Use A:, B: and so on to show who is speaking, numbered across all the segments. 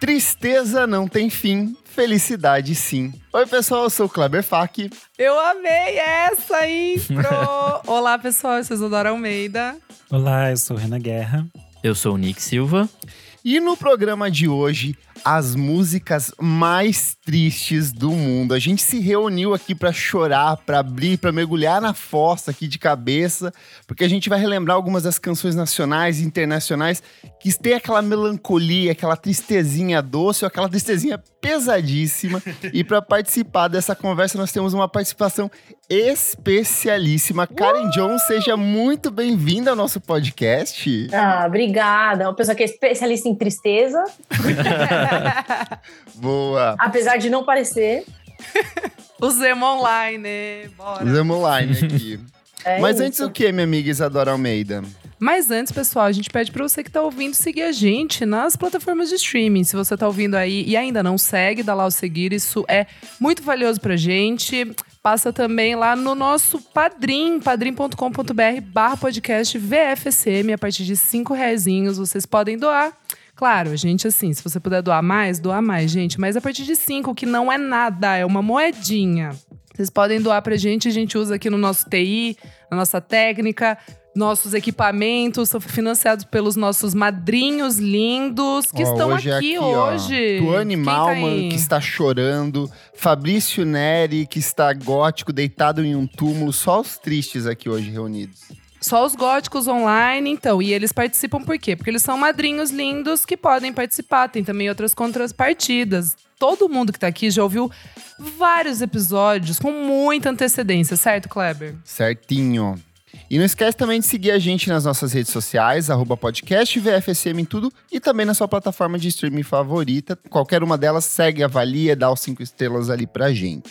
A: Tristeza não tem fim, felicidade sim. Oi, pessoal, eu sou o Kleber Fak.
B: Eu amei essa intro! Olá, pessoal, eu sou Isadora Almeida.
C: Olá, eu sou Renan Guerra.
D: Eu sou o Nick Silva.
A: E no programa de hoje, as músicas mais tristes do mundo. A gente se reuniu aqui para chorar, para abrir, para mergulhar na fossa aqui de cabeça, porque a gente vai relembrar algumas das canções nacionais e internacionais que têm aquela melancolia, aquela tristezinha doce ou aquela tristezinha pesadíssima. e para participar dessa conversa, nós temos uma participação especialíssima. Karen uh! Jones, seja muito bem-vinda ao nosso podcast.
E: Ah, obrigada. Uma pessoa que é especialista em tristeza.
A: Boa.
E: Apesar de não parecer.
B: o Zemo Online, bora.
A: O Zemo Online aqui. É Mas isso. antes o que, minha amiga Isadora Almeida?
B: Mas antes, pessoal, a gente pede para você que está ouvindo seguir a gente nas plataformas de streaming. Se você está ouvindo aí e ainda não segue, dá lá o seguir. Isso é muito valioso pra gente. Passa também lá no nosso Padrim, padrim.com.br barra podcast VFSM. A partir de cinco reais vocês podem doar Claro, a gente, assim, se você puder doar mais, doar mais, gente. Mas a partir de cinco, que não é nada, é uma moedinha. Vocês podem doar pra gente, a gente usa aqui no nosso TI, na nossa técnica. Nossos equipamentos são financiados pelos nossos madrinhos lindos que estão
A: hoje
B: aqui,
A: é aqui
B: hoje.
A: Tuane Malman, que está chorando. Fabrício Neri, que está gótico, deitado em um túmulo. Só os tristes aqui hoje reunidos.
B: Só os góticos online, então. E eles participam por quê? Porque eles são madrinhos lindos que podem participar. Tem também outras contrapartidas. Todo mundo que tá aqui já ouviu vários episódios com muita antecedência, certo, Kleber?
A: Certinho. E não esquece também de seguir a gente nas nossas redes sociais, arroba podcast VFSM em tudo, e também na sua plataforma de streaming favorita. Qualquer uma delas segue, avalia, dá os cinco estrelas ali pra gente.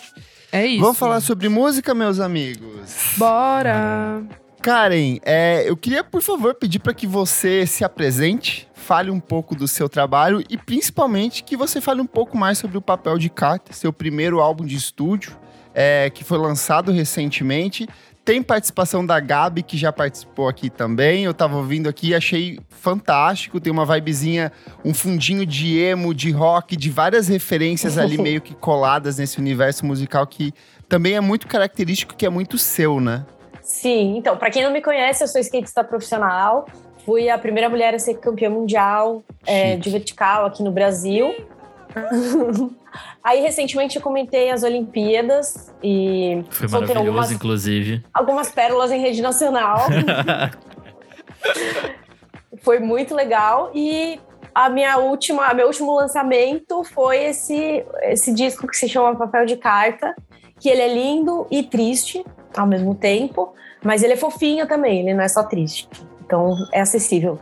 B: É isso.
A: Vamos falar sobre música, meus amigos?
B: Bora!
A: Karen, é, eu queria, por favor, pedir para que você se apresente, fale um pouco do seu trabalho e principalmente que você fale um pouco mais sobre o papel de Carta, seu primeiro álbum de estúdio, é, que foi lançado recentemente. Tem participação da Gabi, que já participou aqui também. Eu tava ouvindo aqui achei fantástico. Tem uma vibezinha, um fundinho de emo, de rock, de várias referências ali meio que coladas nesse universo musical que também é muito característico, que é muito seu, né?
E: Sim, então, para quem não me conhece, eu sou skatista profissional. Fui a primeira mulher a ser campeã mundial é, de vertical aqui no Brasil. Aí, recentemente, eu comentei as Olimpíadas e.
D: Foi maravilhoso, algumas, inclusive.
E: Algumas pérolas em rede nacional. foi muito legal. E a minha última, meu último lançamento foi esse, esse disco que se chama Papel de Carta, que ele é lindo e triste ao mesmo tempo. Mas ele é fofinho também, ele não é só triste. Então é acessível.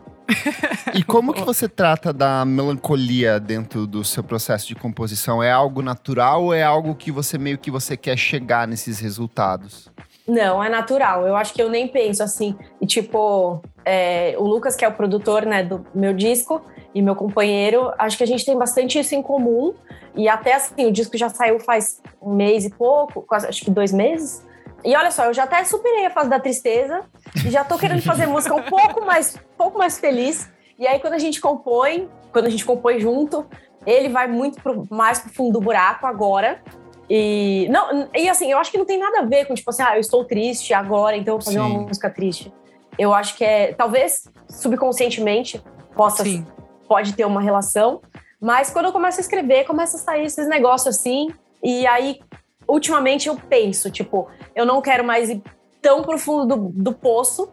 A: e como que você trata da melancolia dentro do seu processo de composição? É algo natural ou é algo que você meio que você quer chegar nesses resultados?
E: Não, é natural. Eu acho que eu nem penso assim. E tipo, é, o Lucas, que é o produtor né, do meu disco, e meu companheiro, acho que a gente tem bastante isso em comum. E até assim, o disco já saiu faz um mês e pouco, quase, acho que dois meses. E olha só, eu já até superei a fase da tristeza e já tô querendo fazer música um pouco mais, um pouco mais feliz. E aí, quando a gente compõe, quando a gente compõe junto, ele vai muito pro, mais pro fundo do buraco agora. E, não, e assim, eu acho que não tem nada a ver com, tipo assim, ah, eu estou triste agora, então eu vou fazer Sim. uma música triste. Eu acho que é, talvez subconscientemente possa, Sim. pode ter uma relação, mas quando eu começo a escrever, começa a sair esses negócios assim, e aí ultimamente eu penso, tipo, eu não quero mais ir tão profundo do, do poço.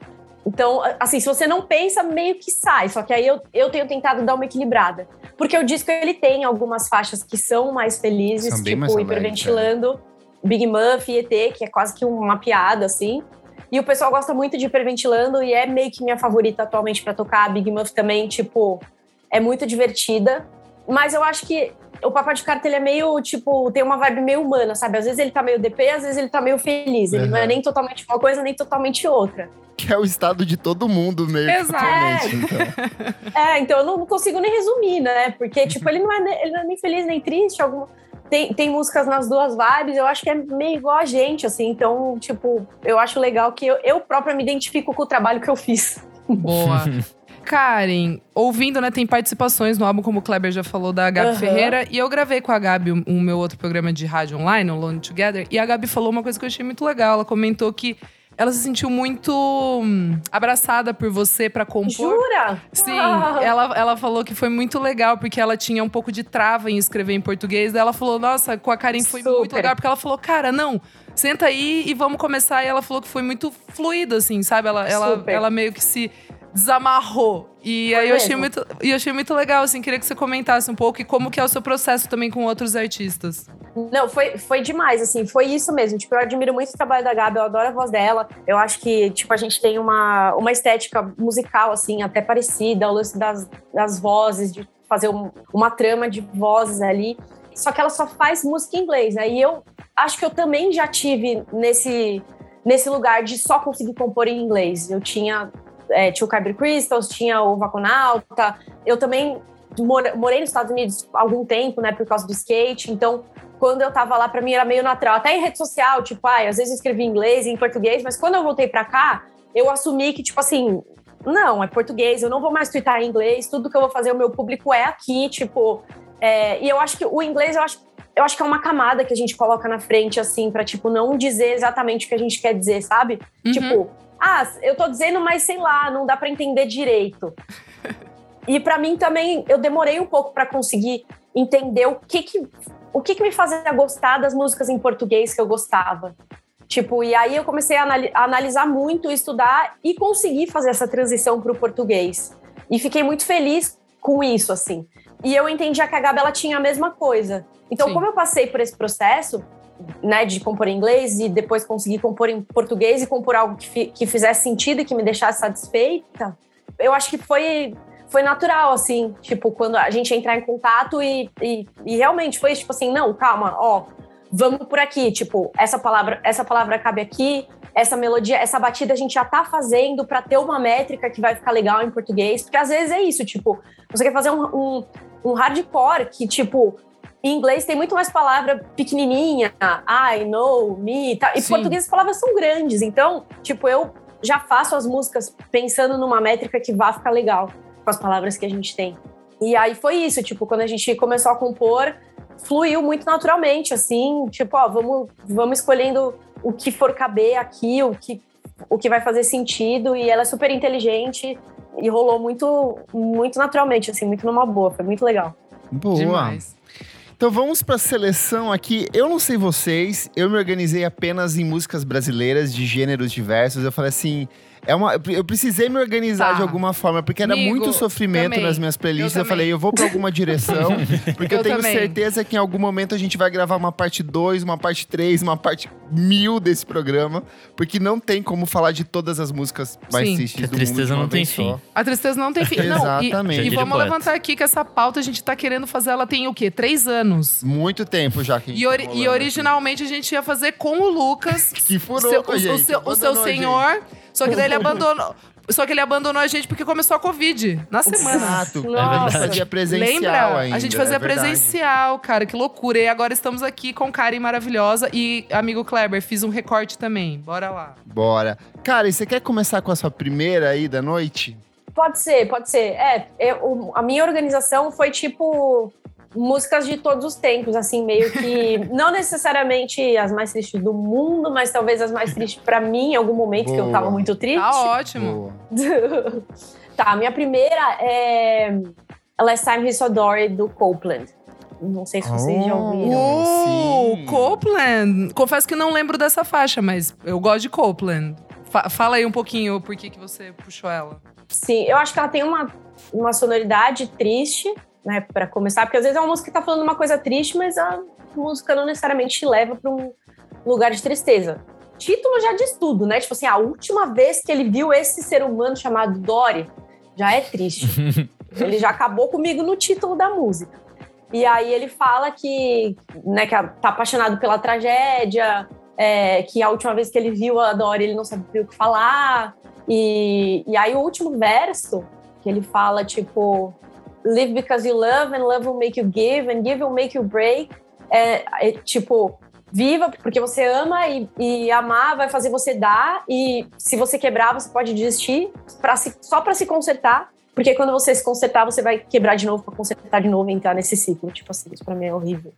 E: Então, assim, se você não pensa, meio que sai. Só que aí eu, eu tenho tentado dar uma equilibrada. Porque o disco, ele tem algumas faixas que são mais felizes, são tipo, mais hiperventilando, é. Big Muff e ET, que é quase que uma piada, assim. E o pessoal gosta muito de hiperventilando e é meio que minha favorita atualmente para tocar. A Big Muff também, tipo, é muito divertida. Mas eu acho que o Papai de Carta, ele é meio, tipo, tem uma vibe meio humana, sabe? Às vezes ele tá meio DP, às vezes ele tá meio feliz. Ele uhum. não é nem totalmente uma coisa, nem totalmente outra.
A: Que é o estado de todo mundo meio
B: Exato.
A: totalmente, então.
E: é, então eu não consigo nem resumir, né? Porque, tipo, ele não é, ele não é nem feliz nem triste, alguma... tem, tem músicas nas duas vibes, eu acho que é meio igual a gente, assim. Então, tipo, eu acho legal que eu, eu própria me identifico com o trabalho que eu fiz.
B: Boa. Karen, ouvindo, né, tem participações no álbum, como o Kleber já falou, da Gabi
E: Uhum.
B: Ferreira. E eu gravei com a Gabi o, o meu outro programa de rádio online, o Lone Together. E a Gabi falou uma coisa que eu achei muito legal. Ela comentou que ela se sentiu muito hum, abraçada por você pra compor.
E: Jura?
B: Sim, ela, ela falou que foi muito legal, porque ela tinha um pouco de trava em escrever em português. Daí ela falou, nossa, com a Karen foi muito
E: Super.
B: legal, porque ela falou, cara, não, senta aí e vamos começar. E ela falou que foi muito fluido, assim, sabe? Ela, ela,
E: Super.
B: ela meio que se desamarrou. E
E: Foi
B: aí eu achei, muito, eu achei muito legal, assim, queria que você comentasse um pouco e como que é o seu processo também com outros artistas.
E: Não, foi, foi demais, assim, foi isso mesmo. Tipo, eu admiro muito o trabalho da Gabi, eu adoro a voz dela. Eu acho que, tipo, a gente tem uma, uma estética musical, assim, até parecida, o lance das, das vozes, de fazer um- uma trama de vozes ali. Só que ela só faz música em inglês, né? E eu acho que eu também já tive nesse, nesse lugar de só conseguir compor em inglês. Eu tinha, é, tinha o Kyber Crystals, tinha o Vaconauta. Eu também morei nos Estados Unidos há algum tempo, né, por causa do skate. Então, quando eu tava lá, pra mim era meio natural. Até em rede social, tipo, ai, às vezes eu escrevi em inglês e em português, mas quando eu voltei pra cá, eu assumi que, tipo assim, não, é português, eu não vou mais twittar em inglês, tudo que eu vou fazer, o meu público é aqui, tipo. é, e eu acho que o inglês, eu acho, eu acho que é uma camada que a gente coloca na frente, assim, pra, tipo, não dizer exatamente o que a gente quer dizer, sabe?
B: Uhum.
E: Tipo, ah, eu tô dizendo, mas sei lá, não dá pra entender direito. e pra mim também, eu demorei um pouco pra conseguir entender o que que, o que que me fazia gostar das músicas em português que eu gostava. Tipo, e aí eu comecei a, anali- a analisar muito, estudar e conseguir fazer essa transição pro português. E fiquei muito feliz com isso, assim. E eu entendia que a Gabi, ela tinha a mesma coisa. Então,
B: Sim.
E: como eu passei por esse processo, né, de compor em inglês e depois conseguir compor em português e compor algo que, fi- que fizesse sentido e que me deixasse satisfeita, eu acho que foi foi natural, assim, tipo, quando a gente entrar em contato e, e, e realmente foi tipo assim, não, calma, ó, vamos por aqui, tipo, essa palavra, essa palavra cabe aqui, essa melodia, essa batida a gente já tá fazendo para ter uma métrica que vai ficar legal em português, porque às vezes é isso, tipo, você quer fazer um, um, um hardcore que, tipo, em inglês tem muito mais palavra pequenininha, I, know, me, tá? e
B: Sim.
E: português as palavras são grandes, então, tipo, eu já faço as músicas pensando numa métrica que vá ficar legal com as palavras que a gente tem. E aí foi isso, tipo, quando a gente começou a compor, fluiu muito naturalmente, assim, tipo, ó, vamos, vamos escolhendo o que for caber aqui, o que, o que vai fazer sentido, e ela é super inteligente e rolou muito, muito naturalmente, assim, muito numa boa, foi muito legal.
A: Boa.
B: Demais.
A: Então vamos pra seleção aqui. Eu não sei vocês, eu me organizei apenas em músicas brasileiras de gêneros diversos. Eu falei assim, é uma, eu precisei me organizar
B: Tá.
A: de alguma forma, porque era
B: Amigo,
A: muito sofrimento
B: também.
A: nas minhas playlists.
B: Eu
A: Eu, falei, eu vou pra alguma direção, porque eu,
B: Eu
A: tenho
B: também.
A: certeza que em algum momento a gente vai gravar uma parte 2, uma parte 3, uma parte mil desse programa, porque não tem como falar de todas as músicas mais
B: Sim.
A: tristes
D: a
A: do mundo.
D: tristeza
A: uma
D: não tem
A: vez só.
D: fim.
B: A tristeza não tem fim. Não, e-
A: Exatamente.
B: e,
D: diria
B: vamos levantar aqui que essa pauta a gente tá querendo fazer, ela tem o quê? Três anos.
A: Muito tempo já que a gente
B: E, ori-
A: tá
B: e originalmente a gente ia fazer com o Lucas,
A: aqui. Que furou
B: seu-
A: com
B: o,
A: a
B: o
A: gente,
B: seu, o seu
A: a gente.
B: Só que daí ele abandonou. Só que ele abandonou a gente porque começou a Covid na semana.
A: Exato.
E: Nossa.
A: A gente fazia presencial
B: Lembra?
A: ainda.
B: a gente fazia
A: é
B: presencial, cara, que loucura. E agora estamos aqui com Karen maravilhosa e amigo Kleber, fiz um recorte também. Bora lá.
A: Bora. Cara, e você quer começar com a sua primeira aí da noite?
E: Pode ser, pode ser. É, eu- a minha organização foi tipo músicas de todos os tempos, assim, meio que não necessariamente as mais tristes do mundo, mas talvez as mais tristes pra mim em algum momento que eu
A: Boa.
E: tava muito triste.
B: Tá ótimo.
A: Boa.
E: tá, minha primeira é Last Time We Saw Dory do Copeland. Não sei se vocês já
A: Oh.
E: ouviram.
B: Uh,
A: sim.
B: Copeland. Confesso que não lembro dessa faixa, mas eu gosto de Copeland. Fa- fala aí um pouquinho por que, que você puxou ela.
E: Sim, eu acho que ela tem uma, uma sonoridade triste, né, para começar, porque às vezes é uma música que tá falando uma coisa triste, mas a música não necessariamente te leva para um lugar de tristeza. Título já diz tudo, né? Tipo assim, a última vez que ele viu esse ser humano chamado Dory já é triste. ele já acabou comigo no título da música. E aí ele fala que, né, que tá apaixonado pela tragédia, é, que a última vez que ele viu a Dory ele não sabia o que falar. E, e aí o último verso, que ele fala, tipo, live because you love and love will make you give and give will make you break. é, é tipo, viva, porque você ama e, e, amar vai fazer você dar. E se você quebrar, você pode desistir pra se, só para se consertar. Porque quando você se consertar, você vai quebrar de novo para consertar de novo e entrar nesse ciclo. Tipo assim, isso pra mim é horrível.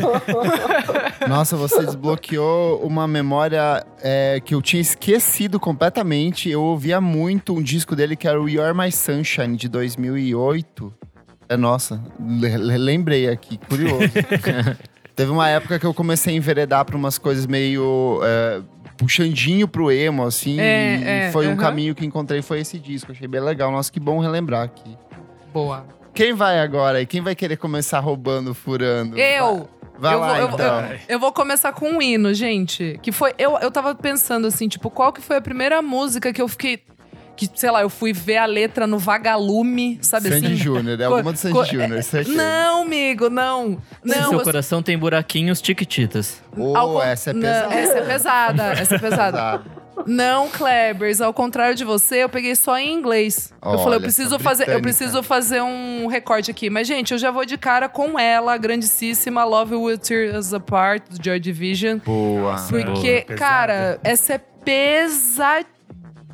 A: Nossa, você desbloqueou uma memória é, que eu tinha esquecido completamente. Eu ouvia muito um disco dele que era o You're My Sunshine, de 2008. É, nossa, lembrei aqui, curioso. Teve uma época que eu comecei a enveredar pra umas coisas meio. É, puxandinho pro emo, assim. É, é, foi um caminho que encontrei, foi esse disco. Achei bem legal. Nossa, que bom relembrar aqui.
B: Boa.
A: Quem vai agora? E quem vai querer começar roubando, furando?
B: Eu!
A: Vai
B: eu
A: lá,
B: vou,
A: então.
B: Eu, eu, vou começar com um hino, gente. Que foi. Eu, eu tava pensando assim, tipo, qual que foi a primeira música que eu fiquei que, sei lá, eu fui ver a letra no vagalume, sabe
A: Sandy
B: assim?
A: Júnior, é alguma do Sandy Júnior, certeza.
B: Não, amigo, não. não
D: Se seu eu... coração tem buraquinhos, tiquititas.
A: Oh, essa é pesada.
B: Não, essa é pesada, essa é pesada. Não, Klebers, ao contrário de você, eu peguei só em inglês. Olha, eu falei, eu preciso fazer, eu preciso fazer um recorte aqui. Mas gente, eu já vou de cara com ela, a grandíssima Love Will Tear Us Apart do Joy Division.
A: Boa.
B: Porque,
C: Boa,
B: cara, essa é pesadíssima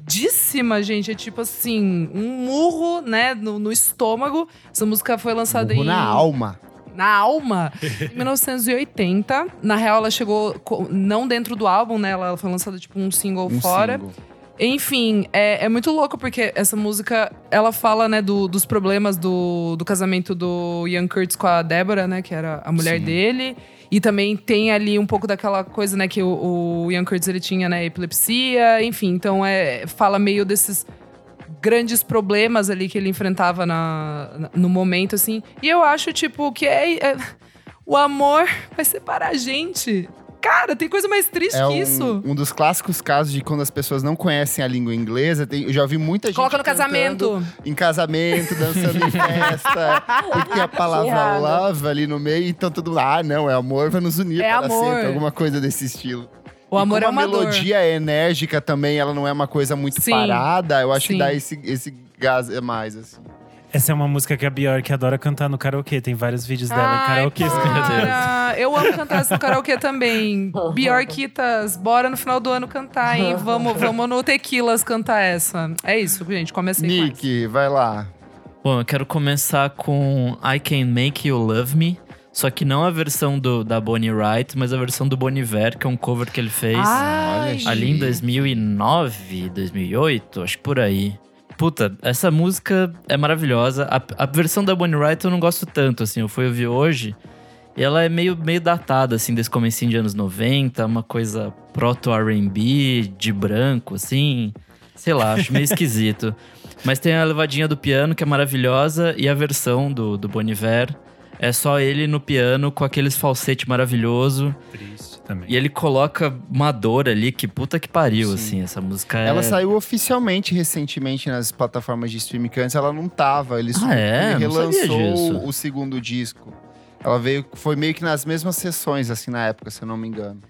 B: pesadíssima, gente. É tipo assim, um murro, né, no, no estômago. Essa música foi lançada
A: murro
B: em.
A: na alma.
B: Na alma, em 1980. Na real, ela chegou não dentro do álbum, né? Ela foi lançada tipo um single
A: um
B: fora.
A: Single.
B: Enfim, é, é, muito louco porque essa música, ela fala, né, do, dos problemas do, do casamento do Ian Curtis com a Débora, né, que era a mulher Sim. dele. E também tem ali um pouco daquela coisa, né, que o, o Ian Curtis ele tinha, né, epilepsia, enfim. Então é, fala meio desses grandes problemas ali que ele enfrentava na, no momento, assim. E eu acho, tipo, que é, é o amor vai separar a gente. Cara, tem coisa mais triste
A: é
B: que
A: um,
B: isso.
A: Um dos clássicos casos de quando as pessoas não conhecem a língua inglesa. Tem, eu já ouvi muita gente.
B: Coloca no casamento.
A: Em casamento, dançando em festa. porque a palavra love ali no meio, então tudo lá, ah, não, é amor, vai nos unir
B: é
A: para
B: amor.
A: sempre. Alguma coisa desse estilo.
B: O amor
A: e
B: é uma
A: a melodia
B: dor.
A: é enérgica também, ela não é uma coisa muito
B: Sim.
A: parada. Eu acho
B: Sim.
A: que dá esse, esse gás a mais, assim.
C: Essa é uma música que a Bjork adora cantar no karaokê. Tem vários vídeos dela em karaokê.
B: Para. Eu amo cantar isso no karaokê também. Bjorkitas, bora no final do ano cantar, hein? Vamos, vamos no Tequilas cantar essa. É isso, gente. Comecei
A: Nick, vai lá.
D: Bom, eu quero começar com I Can Make You Love Me. Só que não a versão do, da Bonnie Wright, mas a versão do Bon Iver, que é um cover que ele fez
B: Ai.
D: ali em 2009, 2008, acho que por aí. Puta, essa música é maravilhosa. A, a versão da Bonnie Wright eu não gosto tanto, assim. Eu fui ouvir hoje e ela é meio, meio datada, assim, desse comecinho de anos 90. Uma coisa proto-R&B, de branco, assim. Sei lá, acho meio esquisito. Mas tem a levadinha do piano, que é maravilhosa. E a versão do, do Bon Iver é só ele no piano com aqueles falsete maravilhoso.
C: Triste também.
D: E ele coloca uma dor ali, que puta que pariu,
A: Sim.
D: assim. Essa música é...
A: Ela saiu oficialmente recentemente nas plataformas de streaming, que antes ela não tava. Ele,
D: Ah, é?
A: ele
D: Não sabia disso.
A: relançou o segundo disco. Ela veio, foi meio que nas mesmas sessões, assim, na época, se eu não me engano.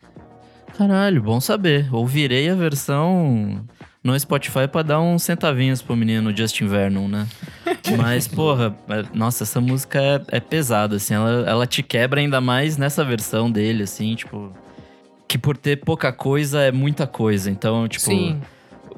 D: Caralho, bom saber. Ouvirei a versão no Spotify pra dar uns centavinhos pro menino Justin Vernon, né? Mas, porra, é- nossa, essa música é, é pesada, assim. Ela, ela te quebra ainda mais nessa versão dele, assim, tipo... Que por ter pouca coisa é muita coisa. Então, tipo...
B: Sim.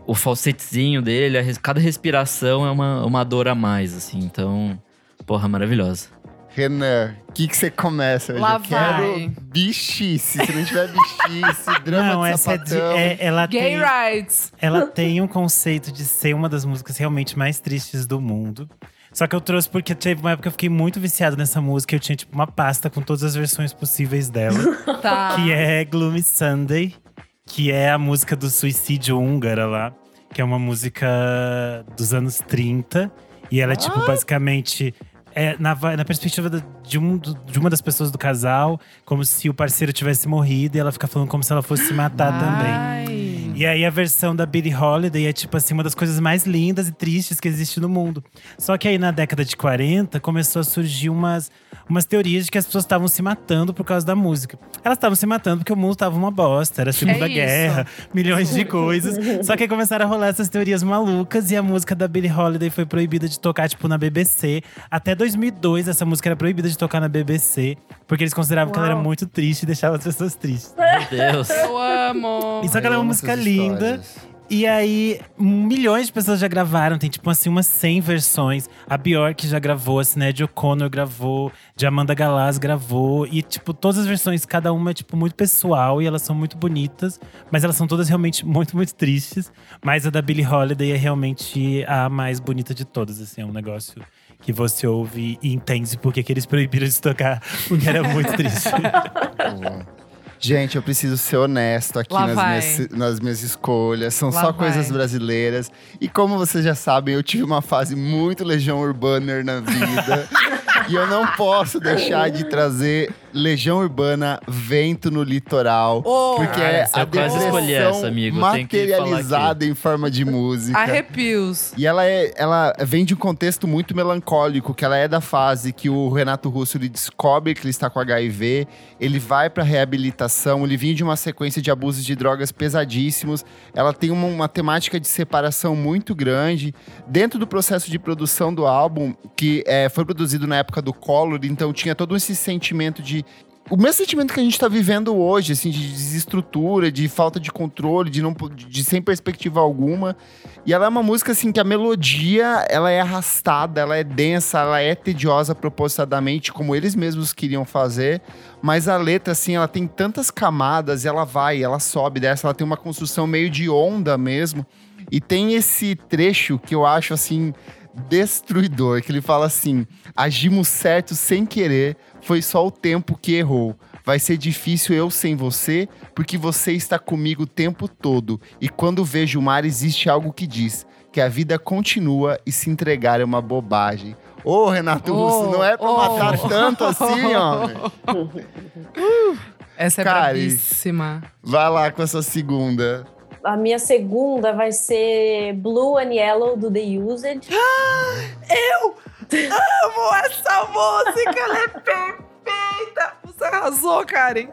D: O falsetezinho dele, a res- cada respiração é uma, uma dor a mais, assim. Então, porra, maravilhosa.
A: Renan, o que que você começa? Eu
B: Lá
A: já quero
B: vai.
A: bichice. Se não tiver bichice, drama
C: Não,
A: de
C: essa é, de,
A: sapatão.
C: é- ela
B: Gay
C: tem,
B: rights.
C: ela tem um conceito de ser uma das músicas realmente mais tristes do mundo. Só que eu trouxe porque teve uma época que eu fiquei muito viciado nessa música. Eu tinha tipo uma pasta com todas as versões possíveis dela.
B: Tá.
C: que é Gloomy Sunday, que é a música do suicídio húngara lá, que é uma música dos anos 30. E ela é, tipo, basicamente. É, na, na perspectiva de, um, de uma das pessoas do casal, como se o parceiro tivesse morrido e ela fica falando como se ela fosse se matar também. E aí a versão da Billie Holiday é tipo assim, uma das coisas mais lindas e tristes que existe no mundo. Só que aí na década de 40 começou a surgir umas, umas teorias de que as pessoas estavam se matando por causa da música. Elas estavam se matando porque o mundo estava uma bosta, era a Segunda
B: É.
C: Guerra, milhões de coisas. Só que aí começaram a rolar essas teorias malucas e a música da Billie Holiday foi proibida de tocar, tipo, na BBC. Até 2002, essa música era proibida de tocar na BBC, porque eles consideravam que ela era
E: Uau.
C: muito triste e deixava as pessoas tristes.
D: Meu Deus.
B: Eu amo.
C: E só que ela é uma música linda. E aí, milhões de pessoas já gravaram, tem tipo assim umas 100 versões. A Bjork já gravou, a Sinead O'Connor gravou, de Amanda Galaz gravou. E tipo, todas as versões, cada uma é tipo muito pessoal e elas são muito bonitas. Mas elas são todas realmente muito, muito tristes. Mas a da Billie Holiday é realmente a mais bonita de todas, assim. É um negócio que você ouve e entende porque que eles proibiram de tocar, porque era muito triste.
A: Gente, eu preciso ser honesto aqui nas minhas, nas minhas escolhas. São
B: Lá
A: só
B: vai.
A: coisas brasileiras. E como vocês já sabem, eu tive uma fase muito Legião Urbana na vida. e eu não posso deixar de trazer Legião Urbana Vento no Litoral.
B: Oh,
A: porque
C: Cara,
A: é a
C: eu quase
D: escolhi
A: depressão
D: essa, amigo.
A: Materializada em forma de música.
B: Arrepios.
A: E ela, é, ela vem de um contexto muito melancólico, que ela é da fase que o Renato Russo ele descobre que ele está com HIV, ele vai para reabilitação, ele vinha de uma sequência de abusos de drogas pesadíssimos, ela tem uma, uma temática de separação muito grande. Dentro do processo de produção do álbum, que é, foi produzido na época do Collor, então tinha todo esse sentimento de o mesmo sentimento que a gente tá vivendo hoje, assim, de desestrutura, de falta de controle, de não de sem perspectiva alguma. E ela é uma música assim que a melodia, ela é arrastada, ela é densa, ela é tediosa propositadamente, como eles mesmos queriam fazer, mas a letra assim, ela tem tantas camadas, ela vai, ela sobe dessa, ela tem uma construção meio de onda mesmo. E tem esse trecho que eu acho assim destruidor, que ele fala assim: "Agimos certo sem querer, foi só o tempo que errou. Vai ser difícil eu sem você, porque você está comigo o tempo todo. E quando vejo o mar, existe algo que diz que a vida continua e se entregar é uma bobagem. Ô, Renato
B: Oh,
A: Russo, não é pra
B: oh.
A: matar tanto assim, homem.
B: Essa é
A: Cari.
B: bravíssima.
A: Vai lá com essa segunda.
E: A minha segunda vai ser Blue and Yellow do The Used.
B: Amo essa música, ela é perfeita. Você arrasou, Karen.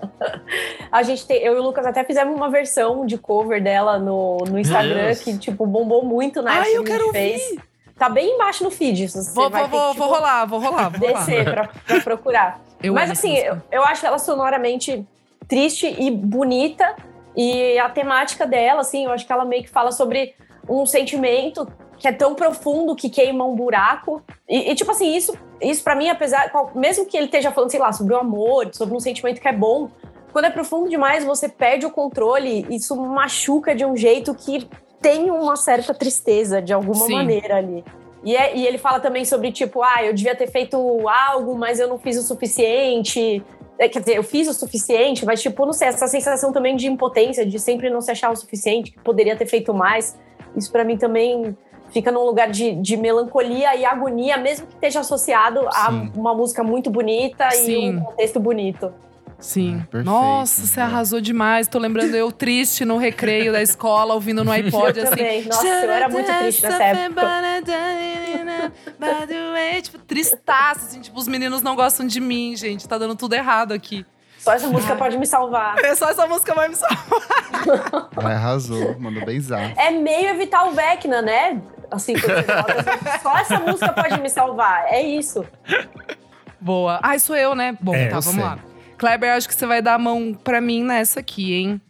E: A gente tem, eu e o Lucas até fizemos uma versão de cover dela no, no Instagram
D: Deus.
E: que tipo bombou muito na
B: Ai, eu
E: que
B: quero
E: fez. Tá bem embaixo no feed. Você
B: Vou,
E: vai
B: vou,
E: ter
B: vou,
E: que,
B: vou
E: tipo,
B: rolar, vou rolar, vou rolar.
E: descer pra, pra procurar.
B: Eu
E: Mas assim, eu, eu acho ela sonoramente triste e bonita. E a temática dela, assim, eu acho que ela meio que fala sobre um sentimento que é tão profundo que queima um buraco. E, e, tipo assim, isso, isso para mim, apesar. Mesmo que ele esteja falando, sei lá, sobre o amor, sobre um sentimento que é bom, quando é profundo demais, você perde o controle, isso machuca de um jeito que tem uma certa tristeza de alguma
B: Sim.
E: maneira ali. E, é- e ele fala também sobre, tipo, ah, eu devia ter feito algo, mas eu não fiz o suficiente. É, quer dizer, eu fiz o suficiente, mas, tipo, não sei, essa sensação também de impotência, de sempre não se achar o suficiente, que poderia ter feito mais. Isso pra mim também fica num lugar de, de melancolia e agonia, mesmo que esteja associado a
A: Sim.
E: uma música muito bonita e
B: Sim.
E: um contexto bonito.
B: Sim.
A: Ah, perfeito,
B: Nossa, você
A: né?
B: arrasou demais. Tô lembrando eu triste no recreio da escola, ouvindo no iPod,
E: Eu
B: assim.
E: também. Nossa, eu era muito triste nessa época.
B: tipo, tristaça, assim, tipo, os meninos não gostam de mim, gente. Tá dando tudo errado aqui.
E: Só essa música pode me salvar.
B: É só essa música vai me salvar.
A: Ela arrasou, mandou bem zar.
E: É meio evitar o Vecna, né? Assim, você só essa música pode me salvar. É isso.
B: Boa. Ai, sou eu, né? Bom,
C: É,
B: tá,
C: eu
B: vamos
C: sei.
B: lá. Kleber, acho que você vai dar a mão pra mim nessa aqui, hein?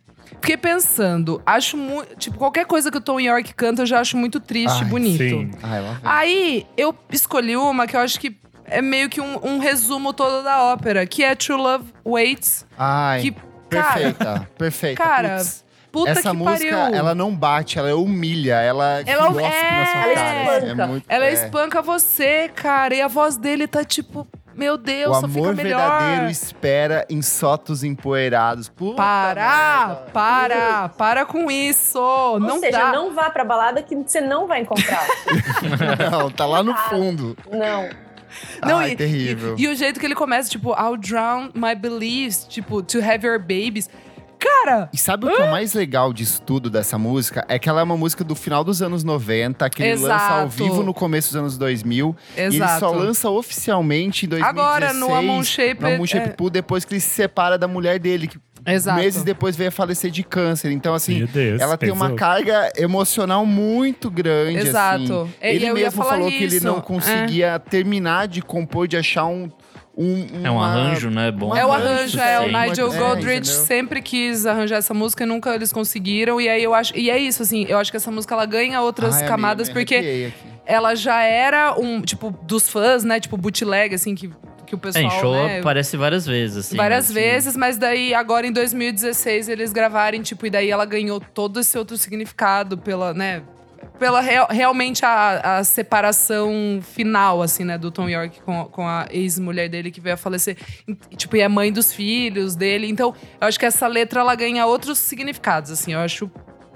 B: Fiquei pensando, acho muito. Tipo, qualquer coisa que o Tom York canta, eu já acho muito triste e
A: Ai,
B: bonito.
C: sim.
A: Ai, vem.
B: Aí, eu escolhi uma que eu acho que é meio que um, um resumo todo da ópera, que é True Love Waits.
A: Ai,
B: que, cara,
A: perfeita, perfeita.
B: cara,
A: Putz,
B: Puta
A: essa
B: que
A: música,
B: pariu.
A: ela não bate, ela humilha, ela,
B: Ela-
A: cospe na sua
B: é,
A: cara.
E: ela
A: É
E: espanca.
A: muito,
B: Ela
A: é.
B: espanca você, cara. E a voz dele tá tipo, meu Deus,
A: O
B: só fica
A: amor
B: melhor.
A: verdadeiro espera em sotos empoeirados. Puta
B: Para,
A: merda.
B: para, para com isso.
E: Ou
B: não
E: seja,
B: dá.
E: não vá pra balada que você não vai encontrar.
A: Não, tá lá no fundo.
E: não.
B: Não,
A: Ai,
B: e,
A: terrível.
B: E, e o jeito que ele começa, tipo, I'll drown my beliefs, tipo, to have your babies. Cara!
A: E sabe o que é o mais legal disso tudo dessa música? É que ela é uma música do final dos anos 90, que ele
B: Exato.
A: lança ao vivo no começo dos anos 2000. E ele
B: Exato.
A: só lança oficialmente em 2016.
B: Agora, no Amon Shape,
A: No Amon Shape
B: é-
A: Pool, depois que ele se separa da mulher dele, que
B: Exato.
A: meses depois veio a falecer de câncer. Então, assim,
C: Meu Deus,
A: ela tem uma carga emocional muito grande.
B: Exato.
A: assim. Ele mesmo falou que ele
B: isso.
A: não conseguia terminar de compor, de achar um. Um
D: É um
A: uma-
D: arranjo, né? Bom.
B: É o
A: arranjo,
B: é. O. Nigel
A: É,
B: Godrich
A: entendeu?
B: sempre quis arranjar essa música e nunca eles conseguiram. E aí eu acho. E é isso, assim, eu acho que essa música ela ganha outras
A: Ai,
B: camadas,
A: amiga,
B: porque ela já era um, tipo, dos fãs, né? Tipo, bootleg, assim, que, que o
D: É,
B: pessoal.
D: em show
B: né,
D: aparece várias vezes, assim.
B: Várias
D: mas,
B: vezes, mas daí agora em 2016 eles gravarem, tipo, e daí ela ganhou todo esse outro significado pela, né? Pela real- realmente a, a separação final, assim, né, do Tom York com, com a ex-mulher dele que veio a falecer. E, tipo, e é mãe dos filhos dele. Então, eu acho que essa letra ela ganha outros significados, assim. Eu acho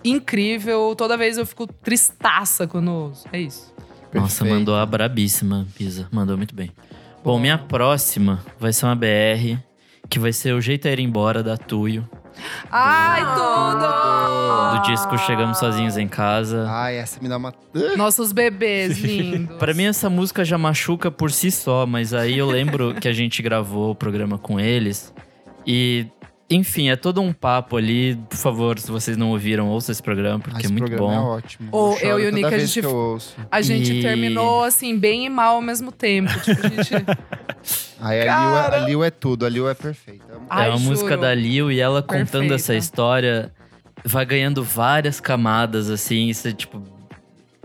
B: incrível. Toda vez eu fico tristaça quando. É isso.
D: Nossa,
A: Perfeito.
D: mandou a brabíssima, Pisa. Mandou muito bem. Bom, minha próxima vai ser uma BR, que vai ser O Jeito é Ir Embora, da Tuyo.
B: Ai, tudo!
D: Do disco Chegamos Sozinhos em Casa.
A: Ai, essa me dá uma.
B: Nossos bebês lindos.
D: Pra mim, essa música já machuca por si só, mas aí eu lembro que a gente gravou o programa com eles. E, enfim, é todo um papo ali. Por favor, se vocês não ouviram, ouça esse programa, porque
A: Ah,
D: é
A: esse
D: muito
A: programa é
D: bom.
A: ótimo.
B: Ô,
A: choro
B: eu e o Nick, a gente-
A: eu.
B: A gente
D: E-
B: terminou, assim, bem e mal ao mesmo tempo. Tipo, a gente...
A: Aí a Liu, é, a Liu é tudo, a Liu é perfeita.
B: Ai,
D: é uma
B: juro.
D: música da Liu e ela contando
B: Perfeita.
D: essa história vai ganhando várias camadas, assim. Você, tipo.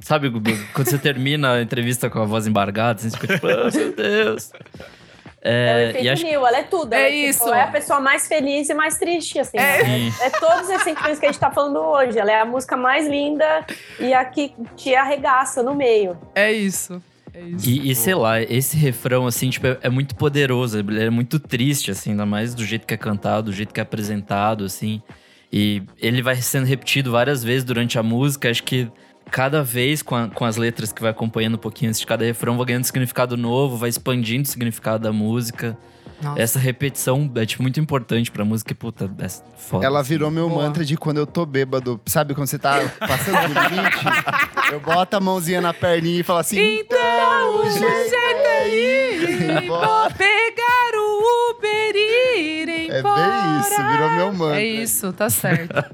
D: Sabe, quando você termina a entrevista com a voz embargada, assim, você fica tipo, ah, meu Deus.
E: É, o
D: É,
E: efeito
D: e acho
E: Neil, ela é tudo.
B: É
E: ela, tipo,
B: isso.
E: é a pessoa mais feliz e mais triste, assim.
B: É.
E: né? É, todos esses sentimentos que a gente tá falando hoje. Ela é a música mais linda e a que te arregaça no meio.
B: É isso. É isso.
D: E, e sei lá, esse refrão, assim, tipo, é, é muito poderoso, ele é muito triste, assim, ainda mais do jeito que é cantado, do jeito que é apresentado, assim. E ele vai sendo repetido várias vezes durante a música, acho que cada vez com, a- com as letras que vai acompanhando um pouquinho antes de cada refrão, vai ganhando significado novo, vai expandindo o significado da música.
B: Nossa.
D: Essa repetição é, tipo, muito importante pra música, e, puta, é foda.
A: Ela
D: assim.
A: virou meu
B: Boa.
A: mantra de quando eu tô bêbado. Sabe quando você tá passando do limite? eu boto a mãozinha na perninha e falo assim.
B: Então, o jeito é ir
A: embora."
B: pegar o Uber e ir
A: É
B: embora.
A: bem isso, virou meu mantra.
B: É isso, tá certo.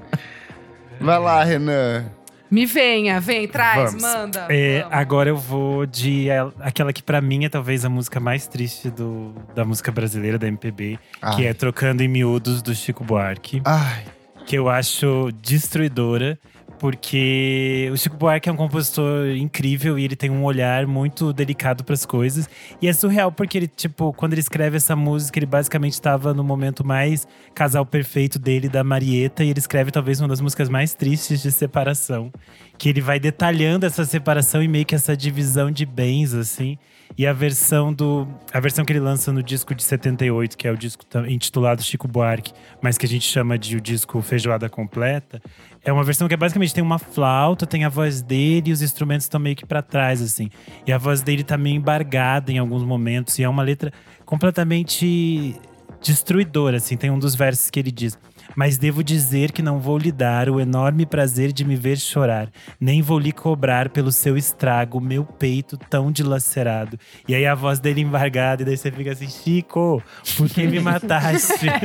A: Vai lá, Renan.
B: Me venha, vem, traz,
C: Vamos.
B: manda.
C: É, agora eu vou de el- aquela que pra mim é talvez a música mais triste do, da música brasileira, da MPB, que
A: Ai.
C: é Trocando em Miúdos, do Chico Buarque.
A: Ai,
C: que eu acho destruidora, porque o Chico Buarque é um compositor incrível e ele tem um olhar muito delicado para as coisas. E é surreal porque ele, tipo, quando ele escreve essa música, ele basicamente estava no momento mais casal perfeito dele da Marieta e ele escreve talvez uma das músicas mais tristes de separação, que ele vai detalhando essa separação e meio que essa divisão de bens assim. E a versão do a versão que ele lança no disco de 78, que é o disco intitulado Chico Buarque, mas que a gente chama de o disco Feijoada Completa, é uma versão que é basicamente tem uma flauta, tem a voz dele e os instrumentos estão meio que pra trás assim. E a voz dele tá meio embargada em alguns momentos e é uma letra completamente destruidora assim. Tem um dos versos que ele diz: mas devo dizer que não vou lhe dar o enorme prazer de me ver chorar, nem vou lhe cobrar pelo seu estrago, meu peito tão dilacerado. E aí a voz dele embargada, e daí você fica assim, Chico, por que me mataste?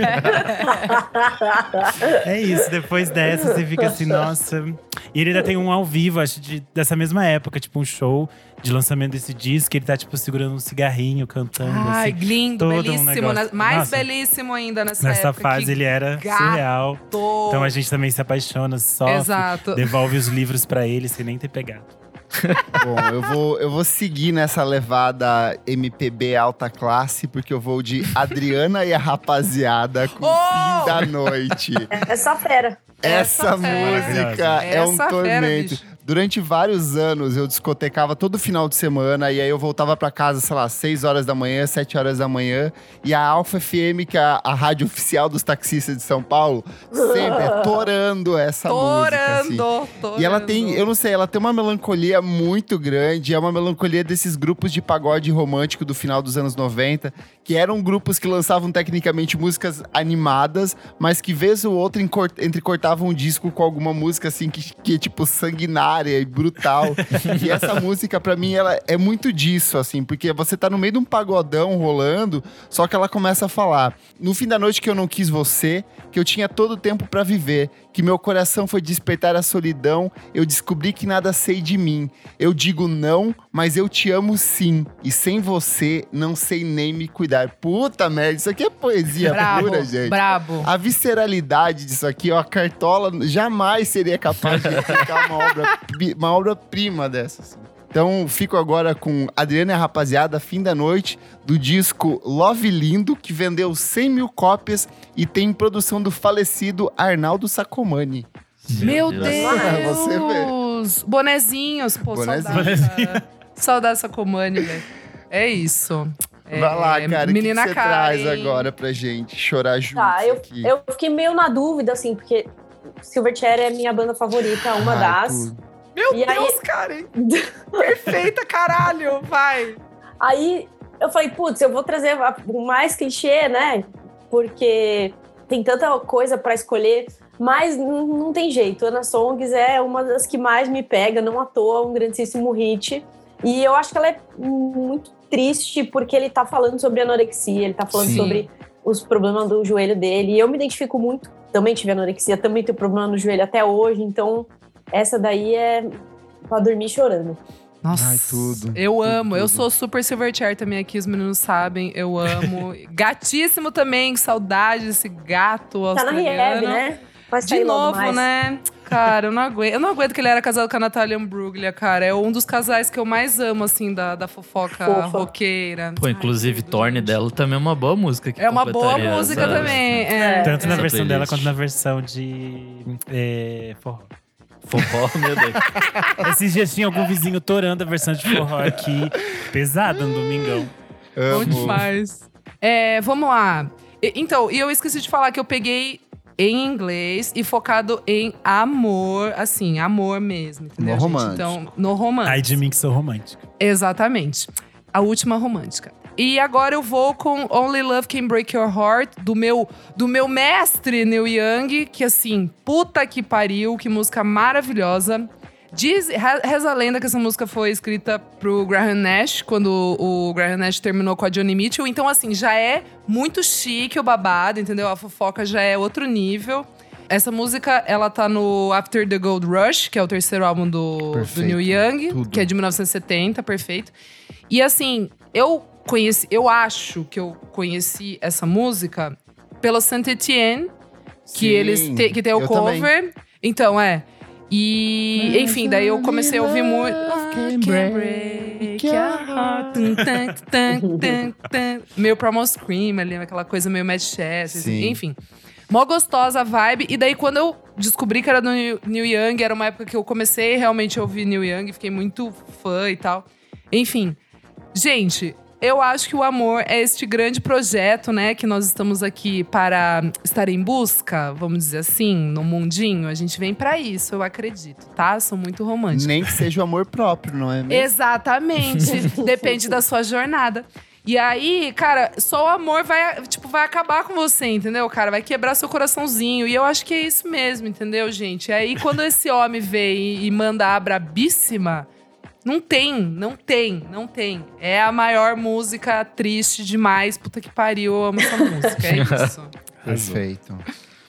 C: é isso, depois dessa você fica assim, nossa. E ele ainda tem um ao vivo, acho, de, dessa mesma época, tipo um show de lançamento desse disco, ele tá, tipo, segurando um cigarrinho, cantando.
B: Ai,
C: assim.
B: lindo,
C: todo um
B: belíssimo.
C: negócio.
B: né? Mais
C: Nossa.
B: belíssimo ainda nessa,
C: Nessa
B: época.
C: fase ele era
B: gato.
C: surreal. Então a gente também se apaixona, sofre,
B: Exato.
C: devolve os livros pra ele sem nem ter pegado.
A: bom, eu vou, eu vou seguir nessa levada MPB alta classe, porque eu vou de Adriana e a rapaziada com o
B: Oh!
A: fim da noite.
E: Essa fera.
A: Essa,
B: Essa fera.
A: música é um
B: Essa fera,
A: tormento.
B: bicho.
A: Durante vários anos eu discotecava todo final de semana e aí eu voltava para casa, sei lá, 6 horas da manhã, 7 horas da manhã. E a Alfa FM, que é a, a rádio oficial dos taxistas de São Paulo, sempre é torando essa música. Assim.
B: Torando, torando.
A: E ela tem, eu não sei, ela tem uma melancolia muito grande, é uma melancolia desses grupos de pagode romântico do final dos anos 90, que eram grupos que lançavam tecnicamente músicas animadas, mas que vez ou outra entrecortavam um disco com alguma música assim que, que tipo sanguinária e brutal. e essa música pra mim ela é muito disso assim, porque você tá no meio de um pagodão rolando, só que ela começa a falar: "No fim da noite que eu não quis você, que eu tinha todo o tempo pra viver, que meu coração foi despertar a solidão, eu descobri que nada sei de mim. Eu digo não, mas eu te amo sim. E sem você, não sei nem me cuidar. Puta merda, isso aqui é poesia
B: Brabo,
A: pura, gente.
B: brabo.
A: A visceralidade disso aqui, ó, a cartola jamais seria capaz de explicar uma obra, uma obra-prima dessa. Então, fico agora com Adriana e a Rapaziada, Fim da Noite, do disco Love Lindo, que vendeu 100 mil cópias e tem produção do falecido Arnaldo Sacomani.
B: Meu
D: Deus.
B: Deus!
A: Você vê.
B: Bonezinhos, pô,
A: Bonezinhos.
B: saudade. Saudade dessa Comani, velho. É isso. É,
A: Vai lá, cara, o que que
B: menina
A: você
B: cara,
A: traz agora pra gente chorar juntos
E: Tá, eu,
A: aqui?
E: eu fiquei meio na dúvida, assim, porque Silverchair é minha banda favorita, uma
A: Ai,
E: das.
A: tudo.
B: Meu
E: E aí-
B: Deus, cara. hein? Perfeita, caralho. Vai.
E: Aí eu falei, putz, eu vou trazer mais clichê, né? Porque tem tanta coisa pra escolher, mas não, não tem jeito. Ana Songs é uma das que mais me pega, não à toa, um grandíssimo hit. E eu acho que ela é muito triste porque ele tá falando sobre anorexia, ele tá falando
B: Sim.
E: sobre os problemas do joelho dele. E eu me identifico muito. Também tive anorexia, também tenho problema no joelho até hoje. Então, essa daí é pra dormir chorando.
B: Nossa,
A: Ai, tudo,
B: eu
A: tudo,
B: amo. Eu
A: tudo.
B: sou super Silverchair também aqui, os meninos sabem. Eu amo. Gatíssimo também, saudade desse gato
E: Tá na
B: australiano.
E: rehab, né? Vai
B: De novo,
E: mais.
B: né? Cara, eu não aguento. Eu não aguento que ele era casado com a Natalia Imbruglia, cara. É um dos casais que eu mais amo, assim, da, da fofoca
E: Fofa.
B: roqueira.
D: Pô,
B: Ai,
D: inclusive,
B: tudo,
D: Torne
B: gente.
D: dela também é uma boa música. Que
B: É uma boa música
D: essa-
B: também. É,
C: Tanto na
B: é.
C: versão
D: playlist.
C: dela quanto na versão de é, forró.
D: Forró, meu Deus.
C: Esses dias tinha algum vizinho torando a versão de forró aqui. Pesada no domingão.
B: Bom
A: Amo.
B: demais. É, vamos lá. E- Então, e eu esqueci de falar que eu peguei em inglês e focado em amor, assim, amor mesmo, entendeu,
A: No
B: gente?
A: romântico.
B: Então, no romântico.
C: Ai de mim que sou romântica.
B: Exatamente. A última romântica. E agora eu vou com Only Love Can Break Your Heart, do meu, do meu mestre Neil Young, que assim, puta que pariu, que música maravilhosa. Diz, re- reza a lenda que essa música foi escrita pro Graham Nash, quando o Graham Nash terminou com a Johnny Mitchell. Então, assim, já é muito chique o babado, entendeu? A fofoca já é outro nível. Essa música, ela tá no After the Gold Rush, que é o terceiro álbum do, do. Neil Young,
A: Tudo.
B: que é de 1970, perfeito. E assim, eu conheci, eu acho que eu conheci essa música pela Saint Etienne, que
A: Sim,
B: eles te- que tem o cover.
A: também.
B: Então, é. E, enfim, daí eu comecei a ouvir muito. tum. Meio Promo Scream ali, aquela coisa meio Mad Chess, assim,
A: Sim.
B: enfim. Mó gostosa a vibe. E daí, quando eu descobri que era do Neil Young, era uma época que eu comecei realmente a ouvir Neil Young, fiquei muito fã e tal. Enfim, gente, eu acho que o amor é este grande projeto, né, que nós estamos aqui para estar em busca, vamos dizer assim, no mundinho. A gente vem para isso, eu acredito, tá? Sou muito romântica.
A: Nem que seja o amor próprio, não é mesmo?
B: Exatamente. Depende da sua jornada. E aí, cara, só o amor vai, tipo, vai acabar com você, entendeu, cara? Vai quebrar seu coraçãozinho. E eu acho que é isso mesmo, entendeu, gente? E aí, quando esse homem vem e, e manda a brabíssima, não tem, não tem, não tem. É a maior música triste demais. Puta que pariu, eu amo essa música. É isso.
A: Perfeito.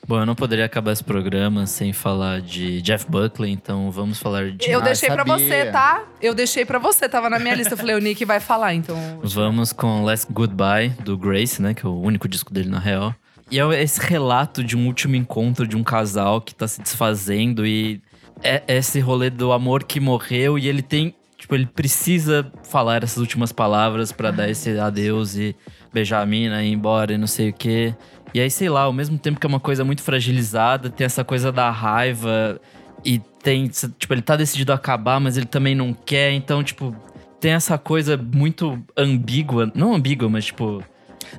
D: Bom, eu não poderia acabar esse programa sem falar de Jeff Buckley, então vamos falar de.
B: Eu
A: Ah,
B: deixei pra
A: sabia.
B: você, tá? Eu deixei pra você, tava na minha lista. Eu falei, o Nick vai falar, então.
D: Vamos com Last Goodbye, do Grace, né? Que é o único disco dele, na real. E é esse relato de um último encontro de um casal que tá se desfazendo e é esse rolê do amor que morreu e ele tem. Tipo, ele precisa falar essas últimas palavras pra dar esse adeus e beijar a mina e ir embora e não sei o quê. E aí, sei lá, ao mesmo tempo que é uma coisa muito fragilizada, tem essa coisa da raiva. e tem, tipo, ele tá decidido a acabar, mas ele também não quer, então, tipo, tem essa coisa muito ambígua, não ambígua, mas tipo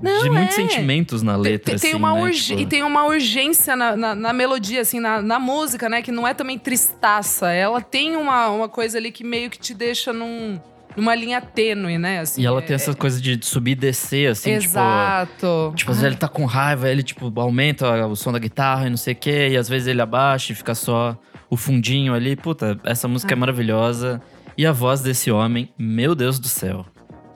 B: Não,
D: de muitos
B: é.
D: sentimentos na letra,
B: Tem, tem
D: assim,
B: uma
D: né?
B: urg-
D: Tipo,
B: E tem uma urgência na, na, na melodia, assim, na, na música, né? Que não é também tristaça. Ela tem uma, uma coisa ali que meio que te deixa num, numa linha tênue, né? Assim,
D: E ela
B: é-
D: tem essa coisa de subir e descer, assim, tipo.
B: Exato.
D: Tipo, às vezes ele tá com raiva, ele, tipo, aumenta o som da guitarra e não sei o quê, e às vezes ele abaixa e fica só o fundinho ali. Puta, essa música é maravilhosa. E a voz desse homem, meu Deus do céu.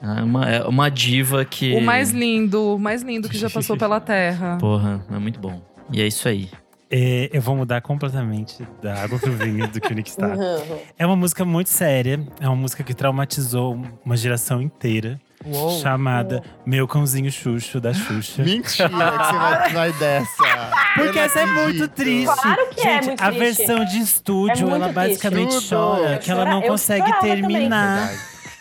D: É uma, é uma diva que.
B: O mais lindo, o mais lindo que já passou pela Terra.
D: Porra, é muito bom. E é isso aí.
C: É, eu vou mudar completamente da água pro vinho do que o Nick está.
E: Uhum.
C: É uma música muito séria. É uma música que traumatizou uma geração inteira.
B: Uou.
C: Chamada Meu Cãozinho Xuxo, da Xuxa.
A: Mentira que você vai, vai dessa.
C: Porque essa é muito triste.
E: Claro que é
C: Gente,
E: muito
C: a
E: triste.
C: versão de estúdio,
E: É
C: ela basicamente
A: triste.
C: chora
E: Eu
C: que ela não
E: eu
C: consegue terminar.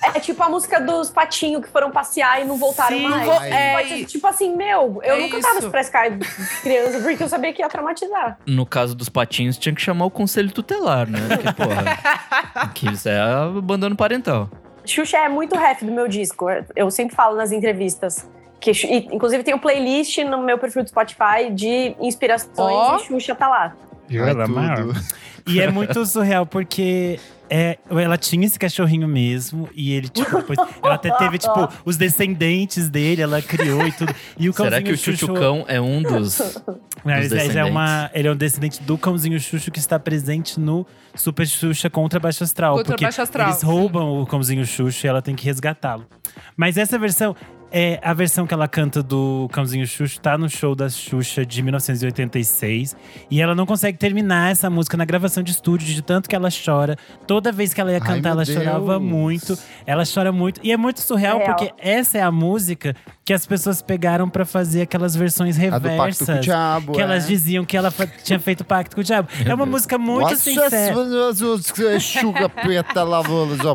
E: É tipo a música dos patinhos que foram passear e não voltaram
C: Sim.
E: mais.
B: É,
E: Pode ser, tipo assim, meu, eu
B: É
E: cantava
B: isso.
E: pra Sky criança porque eu sabia que ia traumatizar.
D: No caso dos patinhos, tinha que chamar o conselho tutelar, né? Porque, porra. que isso é abandono parental.
E: Xuxa é muito ref do meu disco. Eu sempre falo nas entrevistas. Que, inclusive tem um playlist no meu perfil do Spotify de inspirações
B: Ó.
E: e Xuxa tá lá.
A: Ai,
C: Ela é maior. E é muito surreal, porque é, ela tinha esse cachorrinho mesmo. E ele, tipo, depois, ela até teve, tipo, os descendentes dele, ela criou e tudo. E o
D: Será que o
C: Xuxo-
D: Chuchucão é um dos.
C: Mas
D: dos
C: é, é uma, ele é um descendente do cãozinho Xuxo que está presente no Super Xuxa contra Baixo Astral.
B: Contra
C: porque
B: Baixo Astral,
C: eles roubam o cãozinho Xuxo e ela tem que resgatá-lo. Mas essa versão, é a versão que ela canta do cãozinho Xuxo, tá no show da Xuxa de 1986. E ela não consegue terminar essa música na gravação de estúdio, de tanto que ela chora. Toda vez que ela ia
A: Ai,
C: cantar,
A: meu
C: ela chorava
A: Deus.
C: muito. Ela chora muito. E é muito surreal,
E: real.
C: porque essa é a música que as pessoas pegaram pra fazer aquelas versões
A: A
C: reversas.
A: do pacto com o diabo.
C: Que
A: é.
C: elas diziam que ela tinha feito pacto com o diabo. É uma música muito sincera.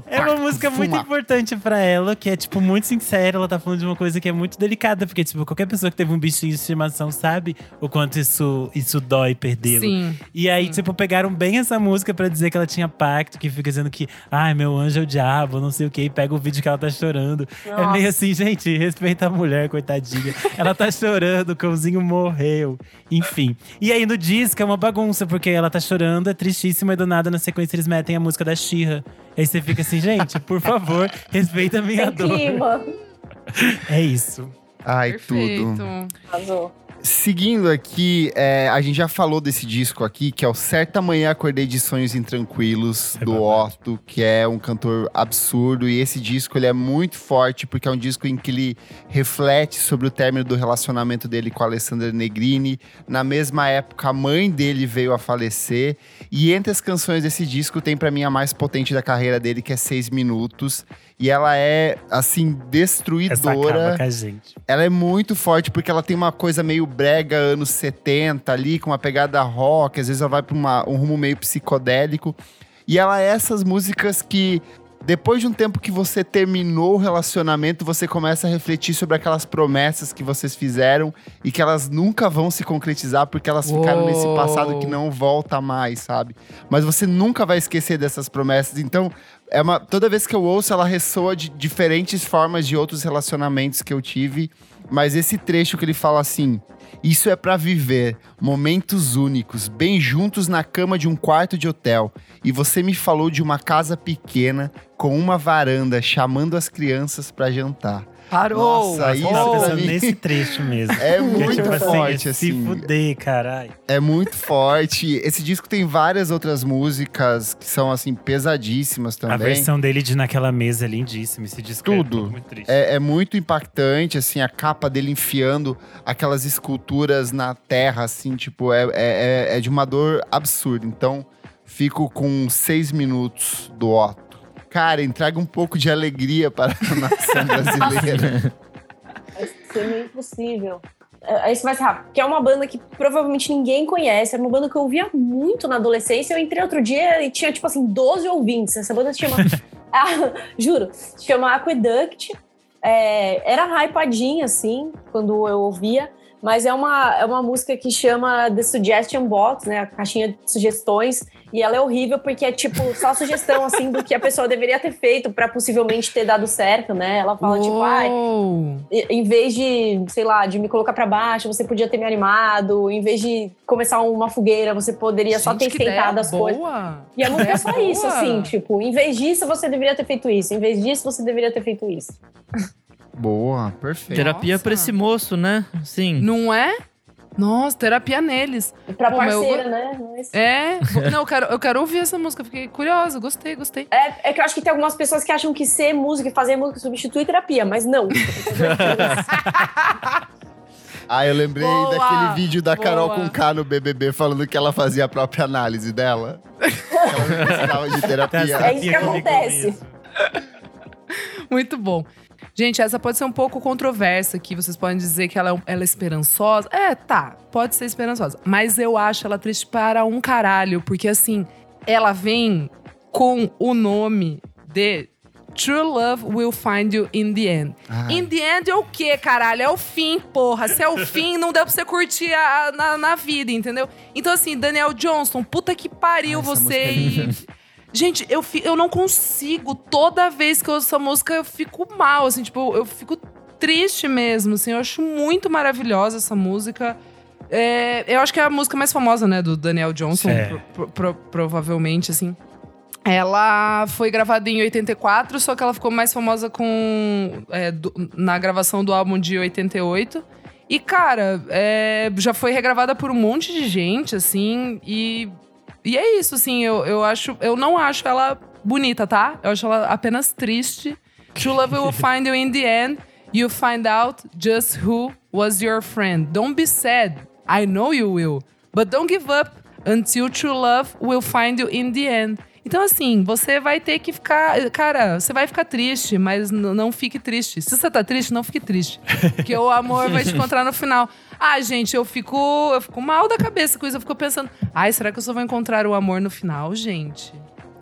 C: É uma música muito importante pra ela, que é, tipo, muito sincera. Ela tá falando de uma coisa que é muito delicada, porque, tipo, qualquer pessoa que teve um bichinho de estimação sabe o quanto isso, isso dói perdê-lo.
B: Sim.
C: E aí, tipo, pegaram bem essa música pra dizer que ela tinha pacto, que fica dizendo que, ai, meu anjo é o diabo, não sei o quê, e pega o vídeo que ela tá chorando. É
E: Nossa.
C: meio assim, gente, respeita a mulher, coitadinha. ela tá chorando, o cãozinho morreu. Enfim. E aí no disco é uma bagunça, porque ela tá chorando, é tristíssima, e do nada, na sequência, eles metem a música da Xirra. Aí você fica assim, gente, por favor, respeita a minha
E: Sem
C: dor.
E: clima.
C: É isso.
A: Ai,
B: Perfeito.
A: tudo.
E: Arrasou.
A: Seguindo aqui, é, a gente já falou desse disco aqui, que é o Certa Manhã Acordei de Sonhos Intranquilos,
C: É
A: do. Otto, que é um cantor absurdo. E esse disco ele é muito forte, porque é um disco em que ele reflete sobre o término do relacionamento dele com a Alessandra Negrini. Na mesma época, a mãe dele veio a falecer. E entre as canções desse disco, tem pra mim a mais potente da carreira dele, que é Seis Minutos. E ela é, assim, destruidora ela é muito forte porque ela tem uma coisa meio brega, anos 70 ali, com uma pegada rock, às vezes ela vai pra uma- um rumo meio psicodélico. E ela é essas músicas que, depois de um tempo que você terminou o relacionamento, você começa a refletir sobre aquelas promessas que vocês fizeram e que elas nunca vão se concretizar porque elas ficaram nesse
B: Uou.
A: passado que não volta mais, sabe? Mas você nunca vai esquecer dessas promessas. Então, é uma, toda vez que eu ouço, ela ressoa de diferentes formas de outros relacionamentos que eu tive. Mas esse trecho que ele fala assim: Isso é pra viver momentos únicos, bem juntos na cama de um quarto de hotel. E você me falou de uma casa pequena com uma varanda chamando as crianças pra jantar.
B: Parou!
A: Nossa,
C: Eu
A: isso
C: pensando nesse trecho mesmo.
A: É
C: Que
A: muito
C: tipo
A: forte,
C: assim.
A: assim.
C: Se fuder, caralho.
A: É muito forte. Esse disco tem várias outras músicas que são, assim, pesadíssimas também.
C: A versão dele de Naquela Mesa é lindíssima. Esse disco é
A: Tudo.
C: muito triste.
A: É, é muito impactante, assim, a capa dele enfiando aquelas esculturas na terra, assim, tipo, é, é, é- é de uma dor absurda. Então, fico com seis minutos do Otto. Cara, entrega um pouco de alegria para a nação brasileira.
E: Vai ser meio impossível. É, Isso vai ser rápido. Que é uma banda que provavelmente ninguém conhece. É uma banda que eu ouvia muito na adolescência. Eu entrei outro dia e tinha, tipo assim, 12 ouvintes. Essa banda se chama. Ah, juro, se chama Aqueduct. É, era hypadinha, assim, quando eu ouvia. Mas é uma, é uma música que chama The Suggestion Box, né? A caixinha de sugestões. E ela é horrível porque é tipo só sugestão assim do que a pessoa deveria ter feito para possivelmente ter dado certo, né? Ela fala tipo, ai, em vez de, sei lá, de me colocar para baixo, você podia ter me animado. Em vez de começar uma fogueira, você poderia
B: Gente,
E: só ter esquentado as
B: boa.
E: coisas. E a música é só
B: Boa.
E: isso, assim, tipo, em vez disso você deveria ter feito isso, em vez disso você deveria ter feito isso.
A: Boa, perfeito.
D: Terapia
B: Nossa.
D: pra esse moço, né? Sim.
B: Não é? Nossa, terapia neles.
E: E pra
B: Pô, meu,
E: parceira, né? Mas-
B: É. Não, eu quero, eu quero ouvir essa música. Fiquei curiosa. Gostei, gostei.
E: É, é que eu acho que tem algumas pessoas que acham que ser música e fazer música substitui terapia, mas não.
A: Ah, eu lembrei
B: Boa,
A: daquele vídeo da Carol
B: boa.
A: com K no BBB falando que ela fazia a própria análise dela. Ela precisava de terapia.
E: É isso que acontece.
B: Muito bom. Gente, essa pode ser um pouco controversa aqui. Vocês podem dizer que ela é, ela é esperançosa. É, tá. Pode ser esperançosa. Mas eu acho ela triste para um caralho. Porque, assim, ela vem com o nome de True Love Will Find You in the End.
A: Ah,
B: In the end é o quê, caralho? É o fim, porra. Se é o fim, não dá pra você curtir a- a- na, na vida, entendeu? Então, assim, Daniel Johnston, puta que pariu
A: Ah,
B: você. e-. Gente, eu, fi- eu não consigo. Toda vez que eu ouço essa música, eu fico mal, assim, tipo, eu fico triste mesmo, assim. Eu acho muito maravilhosa essa música. É, eu acho que é a música mais famosa, né, do Daniel Johnson, pro- pro- pro- provavelmente, assim. Ela foi gravada em 84, só que ela ficou mais famosa com é, do- na gravação do álbum de 88. E, cara, é, já foi regravada por um monte de gente, assim, e, e é isso, assim, eu, eu acho. Eu não acho ela bonita, tá? Eu acho ela apenas triste. True love will find you in the end. You find out just who was your friend. Don't be sad. I know you will. But don't give up until true love will find you in the end. Então, assim, você vai ter que ficar. Cara, você vai ficar triste, mas não fique triste. Se você tá triste, não fique triste. Porque o amor vai te encontrar no final. Ah, gente, eu fico, eu fico mal da cabeça com isso. Eu fico pensando, ai, será que eu só vou encontrar o amor no final, gente?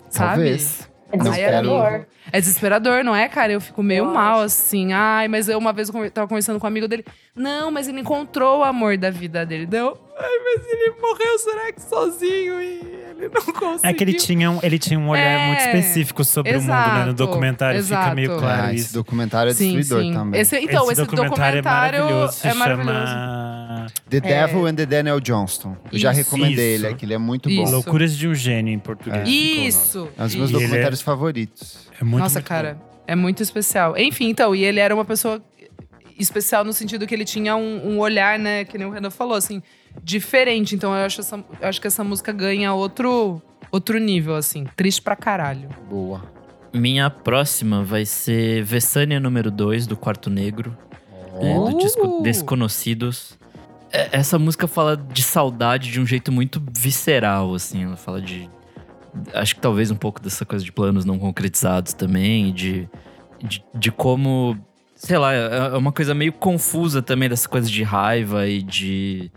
B: Sabe?
A: Talvez.
E: É desesperador.
B: É desesperador, não é, cara? Eu fico meio
E: Eu
B: mal, assim. Ai, mas eu uma vez eu tava conversando com um amigo dele. Não, mas ele encontrou o amor da vida dele. Deu. Ai, mas ele morreu, será que sozinho? E ele não conseguiu.
C: É que ele tinha um, ele tinha um olhar
B: É,
C: muito específico sobre o mundo, né? No
B: exato,
C: documentário fica meio
B: exato.
C: claro
A: Ah, esse
C: isso.
A: documentário é
B: Sim,
A: destruidor
B: sim.
A: também.
B: Esse, então, esse, documentário,
C: é maravilhoso. Se
B: é maravilhoso.
C: chama
A: The Devil and the Daniel Johnston. Eu já
B: Isso.
A: recomendei
C: Isso.
A: ele, é que ele é muito
B: Isso.
A: bom.
C: Loucuras de um Gênio em português.
B: Isso!
A: É um dos meus
C: é-
A: documentários favoritos.
C: É muito,
B: Nossa,
C: muito
B: cara, é muito especial. Enfim, então, e ele era uma pessoa especial no sentido que ele tinha um, um olhar, né, que nem o Renan falou, assim, diferente. Então eu acho, essa, eu acho que essa música ganha outro, outro nível, assim. Triste pra caralho.
A: Boa.
D: Minha próxima vai ser Vessânia número 2, do Quarto Negro. é, do disco Desconhecidos. É, Essa música fala de saudade de um jeito muito visceral, assim. Ela fala de. Acho que talvez um pouco dessa coisa de planos não concretizados também, de, de, de como. Sei lá, é é uma coisa meio confusa também dessa coisa de raiva e de.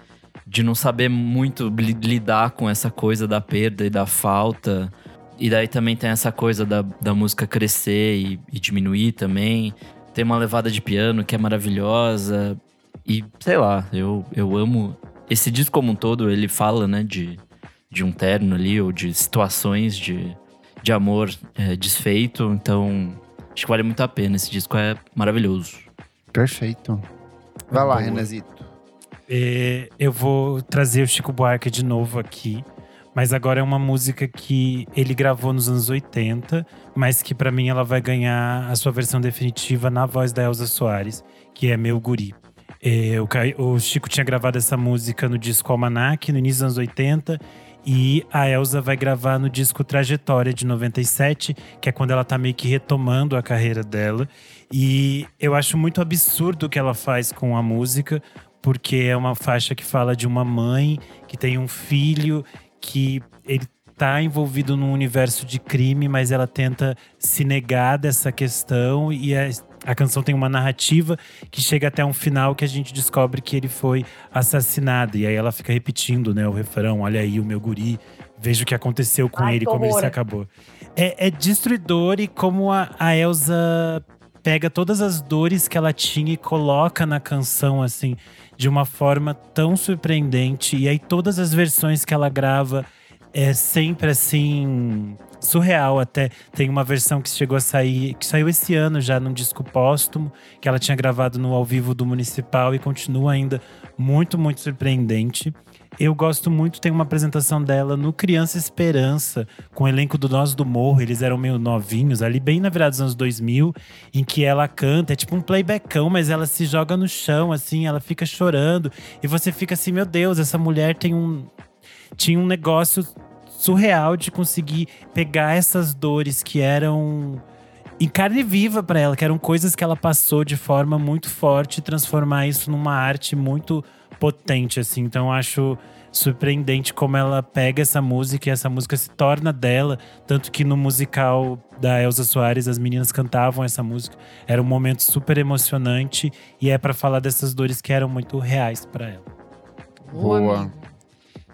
D: De não saber muito li- lidar com essa coisa da perda e da falta. E daí também tem essa coisa da, da música crescer e, e diminuir também. Tem uma levada de piano que é maravilhosa. E, sei lá, eu, eu amo. Esse disco como um todo, ele fala, né, de, de um terno ali, ou de situações de, de amor é, desfeito. Então, acho que vale muito a pena. Esse disco é maravilhoso.
A: Perfeito. Vai lá,
C: Boa.
A: Renazito.
C: É, eu vou trazer o Chico Buarque de novo aqui. Mas agora é uma música que ele gravou nos anos 80, mas que pra mim ela vai ganhar a sua versão definitiva na voz da Elza Soares, que é Meu Guri. É, o, o Chico tinha gravado essa música no disco Almanac, no início dos anos 80. E a Elza vai gravar no disco Trajetória de 97, que é quando ela tá meio que retomando a carreira dela. E eu acho muito absurdo o que ela faz com a música, porque é uma faixa que fala de uma mãe que tem um filho que ele tá envolvido num universo de crime, mas ela tenta se negar dessa questão e a, a canção tem uma narrativa que chega até um final que a gente descobre que ele foi assassinado e aí ela fica repetindo, né, o refrão, olha aí o meu guri, veja o que aconteceu com
E: Ai,
C: ele, como ele se
E: horror.
C: acabou. É, é destruidor e como a, a Elsa pega todas as dores que ela tinha e coloca na canção, assim, de uma forma tão surpreendente. E aí, todas as versões que ela grava é sempre assim. Surreal até. Tem uma versão que chegou a sair, que saiu esse ano já num disco póstumo, que ela tinha gravado no ao vivo do Municipal e continua ainda muito, muito surpreendente. Eu gosto muito, tem uma apresentação dela no Criança Esperança, com o elenco do Nós do Morro. Eles eram meio novinhos, ali bem na virada dos anos 2000, em que ela canta, é tipo um playbackão, mas ela se joga no chão, assim, ela fica chorando. E você fica assim, meu Deus, essa mulher tem um. Tinha um negócio surreal de conseguir pegar essas dores que eram em carne viva para ela, que eram coisas que ela passou de forma muito forte transformar isso numa arte muito potente, assim. Então eu acho surpreendente como ela pega essa música e essa música se torna dela. Tanto que no musical da Elza Soares, as meninas cantavam essa música. Era um momento super emocionante e é para falar dessas dores que eram muito reais para ela.
A: Boa.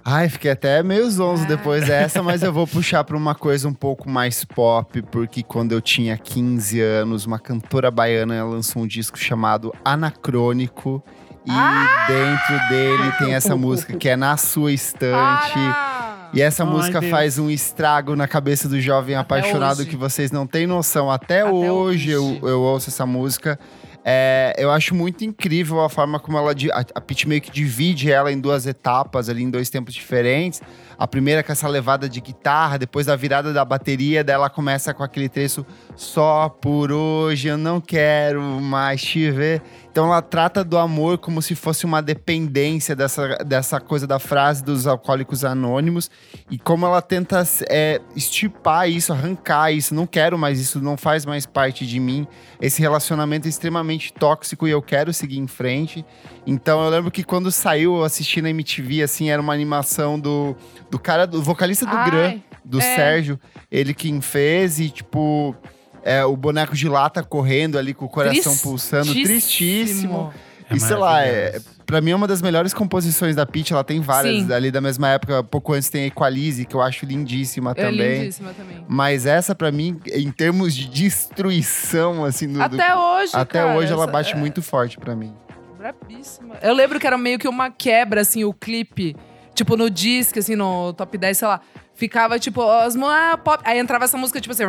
A: Ai, fiquei até meio zonzo
B: Ah.
A: depois dessa, mas eu vou puxar pra uma coisa um pouco mais pop, porque quando eu tinha 15 anos, uma cantora baiana lançou um disco chamado Anacrônico. E
B: Ah!
A: dentro dele tem essa música que é Na Sua Estante.
B: Para!
A: E essa
C: Ai,
A: música
C: Deus.
A: faz um estrago na cabeça do jovem apaixonado
B: hoje.
A: que vocês não têm noção. Até,
B: Até
A: hoje, Eu,
B: hoje.
A: eu ouço essa música. É, eu acho muito incrível a forma como ela. A, a Pitty meio que divide ela em duas etapas, ali em dois tempos diferentes. A primeira com essa levada de guitarra, depois da virada da bateria, daí ela começa com aquele trecho só por hoje eu não quero mais te ver. Então ela trata do amor como se fosse uma dependência dessa, dessa coisa da frase dos alcoólicos anônimos e como ela tenta é, estipar isso, arrancar isso. Não quero mais isso, não faz mais parte de mim. Esse relacionamento é extremamente tóxico e eu quero seguir em frente. Então eu lembro que quando saiu, eu assisti na MTV, assim, era uma animação do, do cara, do vocalista do
B: Ai,
A: Gran, do
B: é.
A: Sérgio. Ele quem fez e, tipo, é, o boneco de lata correndo ali com o coração pulsando. Tristíssimo.
C: É
A: e sei lá, é, pra mim é uma das melhores composições da Pitty. Ela tem várias
B: Sim.
A: ali da mesma época. Pouco antes tem a Equalize, que eu acho lindíssima
B: É
A: também.
B: lindíssima também.
A: Mas essa, pra mim, em termos de destruição, assim, do, do-
B: Até hoje,
A: até
B: cara,
A: hoje ela bate
B: é
A: muito forte pra mim.
B: Brabíssima. Eu lembro que era meio que uma quebra, assim, o clipe. Tipo, no disco, assim, no top 10, sei lá. Ficava, tipo, as ah, pop. Aí entrava essa música, tipo assim,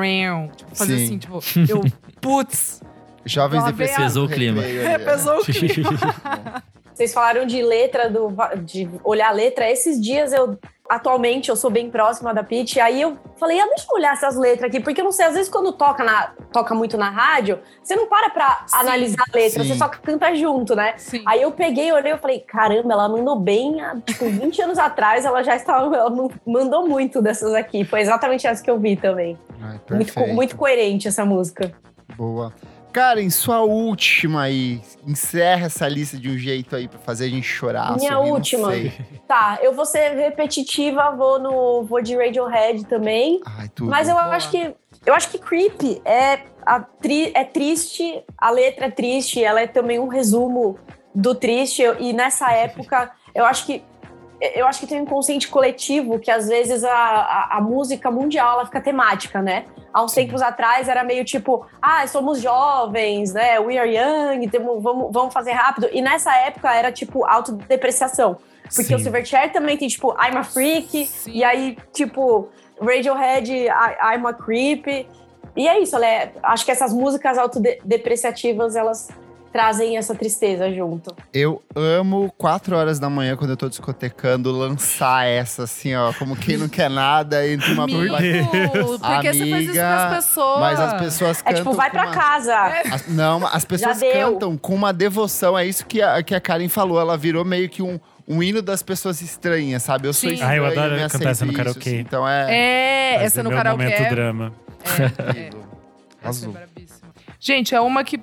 B: tipo, fazia
A: Sim.
B: assim, tipo, eu, putz,
A: Jovens depressivos.
D: Pesou o clima.
A: é.
B: pesou o clima.
E: Vocês falaram de letra, do, de olhar a letra. Esses dias eu. Atualmente eu sou bem próxima da Pitty, aí eu falei, ah, deixa eu olhar essas letras aqui, porque eu não sei, às vezes quando toca, na, toca muito na rádio, você não para pra
B: Sim,
E: analisar a letra,
A: sim.
E: você só canta junto, né?
B: Sim.
E: Aí eu peguei, olhei e falei, caramba, ela mandou bem, há, tipo, 20 anos atrás ela já estava, ela man- mandou muito dessas aqui. Foi exatamente essa que eu vi também.
A: Ai,
E: Muito, muito coerente essa música.
A: Boa. Karen, sua última aí. Encerra essa lista de um jeito aí pra fazer a gente chorar.
E: Minha
A: sorrir, não
E: última.
A: sei.
E: Tá, eu vou ser repetitiva, vou no vou de Radiohead também.
A: Ai, tudo.
E: Mas eu
B: Boa.
E: acho que eu acho que Creep é a tri- é triste, a letra é triste, ela é também um resumo do triste e nessa época eu acho que eu acho que tem um inconsciente coletivo que às vezes a, a, a música mundial ela fica temática, né? Há uns tempos atrás era meio tipo, ah, somos jovens, né? We are young, temo- vamos, vamos fazer rápido. E nessa época era tipo autodepreciação. Porque
C: Sim.
E: o Silverchair também tem, tipo, I'm a Freak.
B: Sim.
E: E aí, tipo, Radiohead, I, I'm a Creep. E é isso, né? Acho que essas músicas autodepreciativas, elas trazem essa tristeza junto.
A: Eu amo 4 horas da manhã, quando eu tô discotecando, lançar essa, assim, ó. Como quem não quer nada, entre uma...
B: Amigo, por que você faz isso
A: Amiga,
B: pras pessoas?
A: Mas as pessoas
E: É
A: cantam
E: tipo, vai pra
A: uma-
E: casa.
A: As- não, as pessoas cantam com uma devoção. É isso que a, que a Karen falou. Ela virou meio que um, um hino das pessoas estranhas, sabe? Eu sou
B: Sim.
A: estranho,
C: Ah, eu adoro
A: me
C: cantar essa no karaokê.
A: assim. Então é...
B: É, essa
C: é
B: no
C: meu
B: karaokê.
C: momento
B: é-
C: drama.
B: é, é. é
A: Azul.
B: brabíssima. Gente, é uma que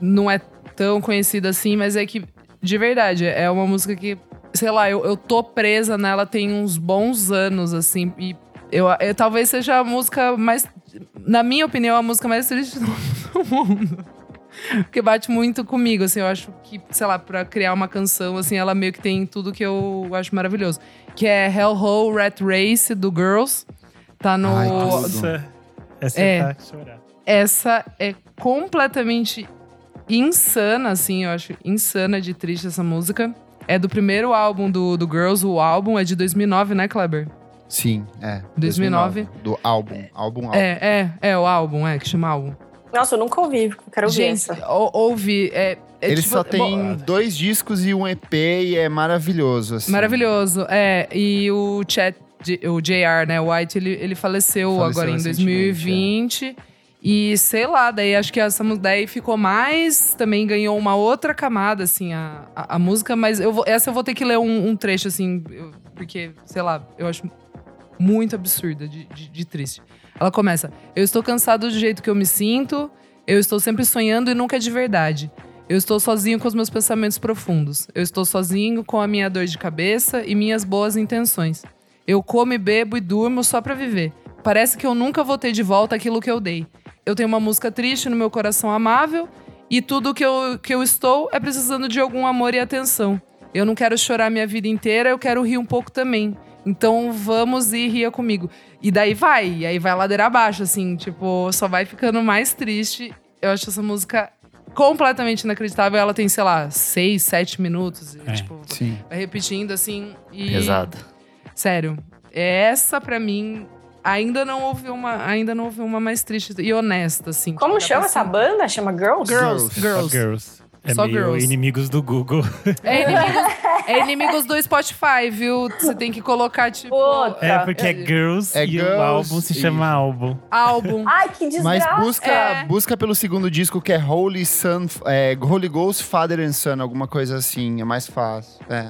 B: não é tão conhecida assim, mas é que, de verdade, é uma música que, sei lá, eu, eu tô presa nela tem uns bons anos, assim, e eu, eu- talvez seja a música mais, na minha opinião, a música mais triste do mundo. Porque bate muito comigo, assim, eu acho que, sei lá, pra criar uma canção, assim, ela meio que tem tudo que eu acho maravilhoso. Que é Hellhole Rat Race, do Girls. Tá no...
A: Ai.
C: Nossa, essa
B: É.
C: é pra chorar.
B: Essa é completamente insana, assim, eu acho insana de triste essa música. É do primeiro álbum do, do Girls, o álbum é de 2009, né, Kleber?
A: Sim, é.
B: 2009.
A: Do álbum. Álbum, álbum.
B: É, é, é o álbum, é, que chama álbum.
E: Nossa, eu nunca ouvi, quero ouvir
B: Gente,
E: essa.
B: ou- ouve. É, é
A: Ele
B: tipo-
A: só tem
B: bom,
A: dois discos e um EP e é maravilhoso, assim.
B: Maravilhoso, é. E o Chat, o JR, né, White, ele, ele faleceu,
A: Faleceu
B: agora em
A: recentemente,
B: 2020. E sei lá, daí acho que música daí ficou mais. Também ganhou uma outra camada, assim, a, a, a música. Mas eu vou, essa eu vou ter que ler um, um trecho, assim, eu- porque, sei lá, eu acho muito absurda de, de, de triste. Ela começa: Eu estou cansado do jeito que eu me sinto, eu estou sempre sonhando e nunca é de verdade. Eu estou sozinho com os meus pensamentos profundos. Eu estou sozinho com a minha dor de cabeça e minhas boas intenções. Eu como e bebo e durmo só pra viver. Parece que eu nunca vou ter de volta aquilo que eu dei. Eu tenho uma música triste no meu coração amável e tudo que eu, que eu estou é precisando de algum amor e atenção. Eu não quero chorar minha vida inteira, eu quero rir um pouco também. Então vamos e ria comigo. E daí vai, e aí vai ladeira abaixo, assim, tipo, só vai ficando mais triste. Eu acho essa música completamente inacreditável. Ela tem, sei lá, seis, sete minutos. E,
C: É.
B: tipo,
A: Sim.
B: vai repetindo, assim. E,
D: Pesada.
B: Sério, essa pra mim ainda não houve uma, ainda não houve uma mais triste e honesta, assim.
E: Como chama essa banda? Chama Girls?
B: Girls,
A: Girls.
B: girls.
C: Só girls. É
B: Só
C: meio
B: girls.
C: inimigos do Google.
B: É inimigos, é inimigos do Spotify, viu? Você tem que colocar, tipo,
E: Puta.
C: É porque é girls
A: É
C: e
A: girls
C: o álbum se
A: e-
C: chama álbum.
B: álbum.
E: Ai, que
A: Mas
E: desgraça.
A: busca,
B: É.
A: busca pelo segundo disco que é Holy Son, é, Holy Ghost, Father and Son, alguma coisa assim, é mais fácil. É.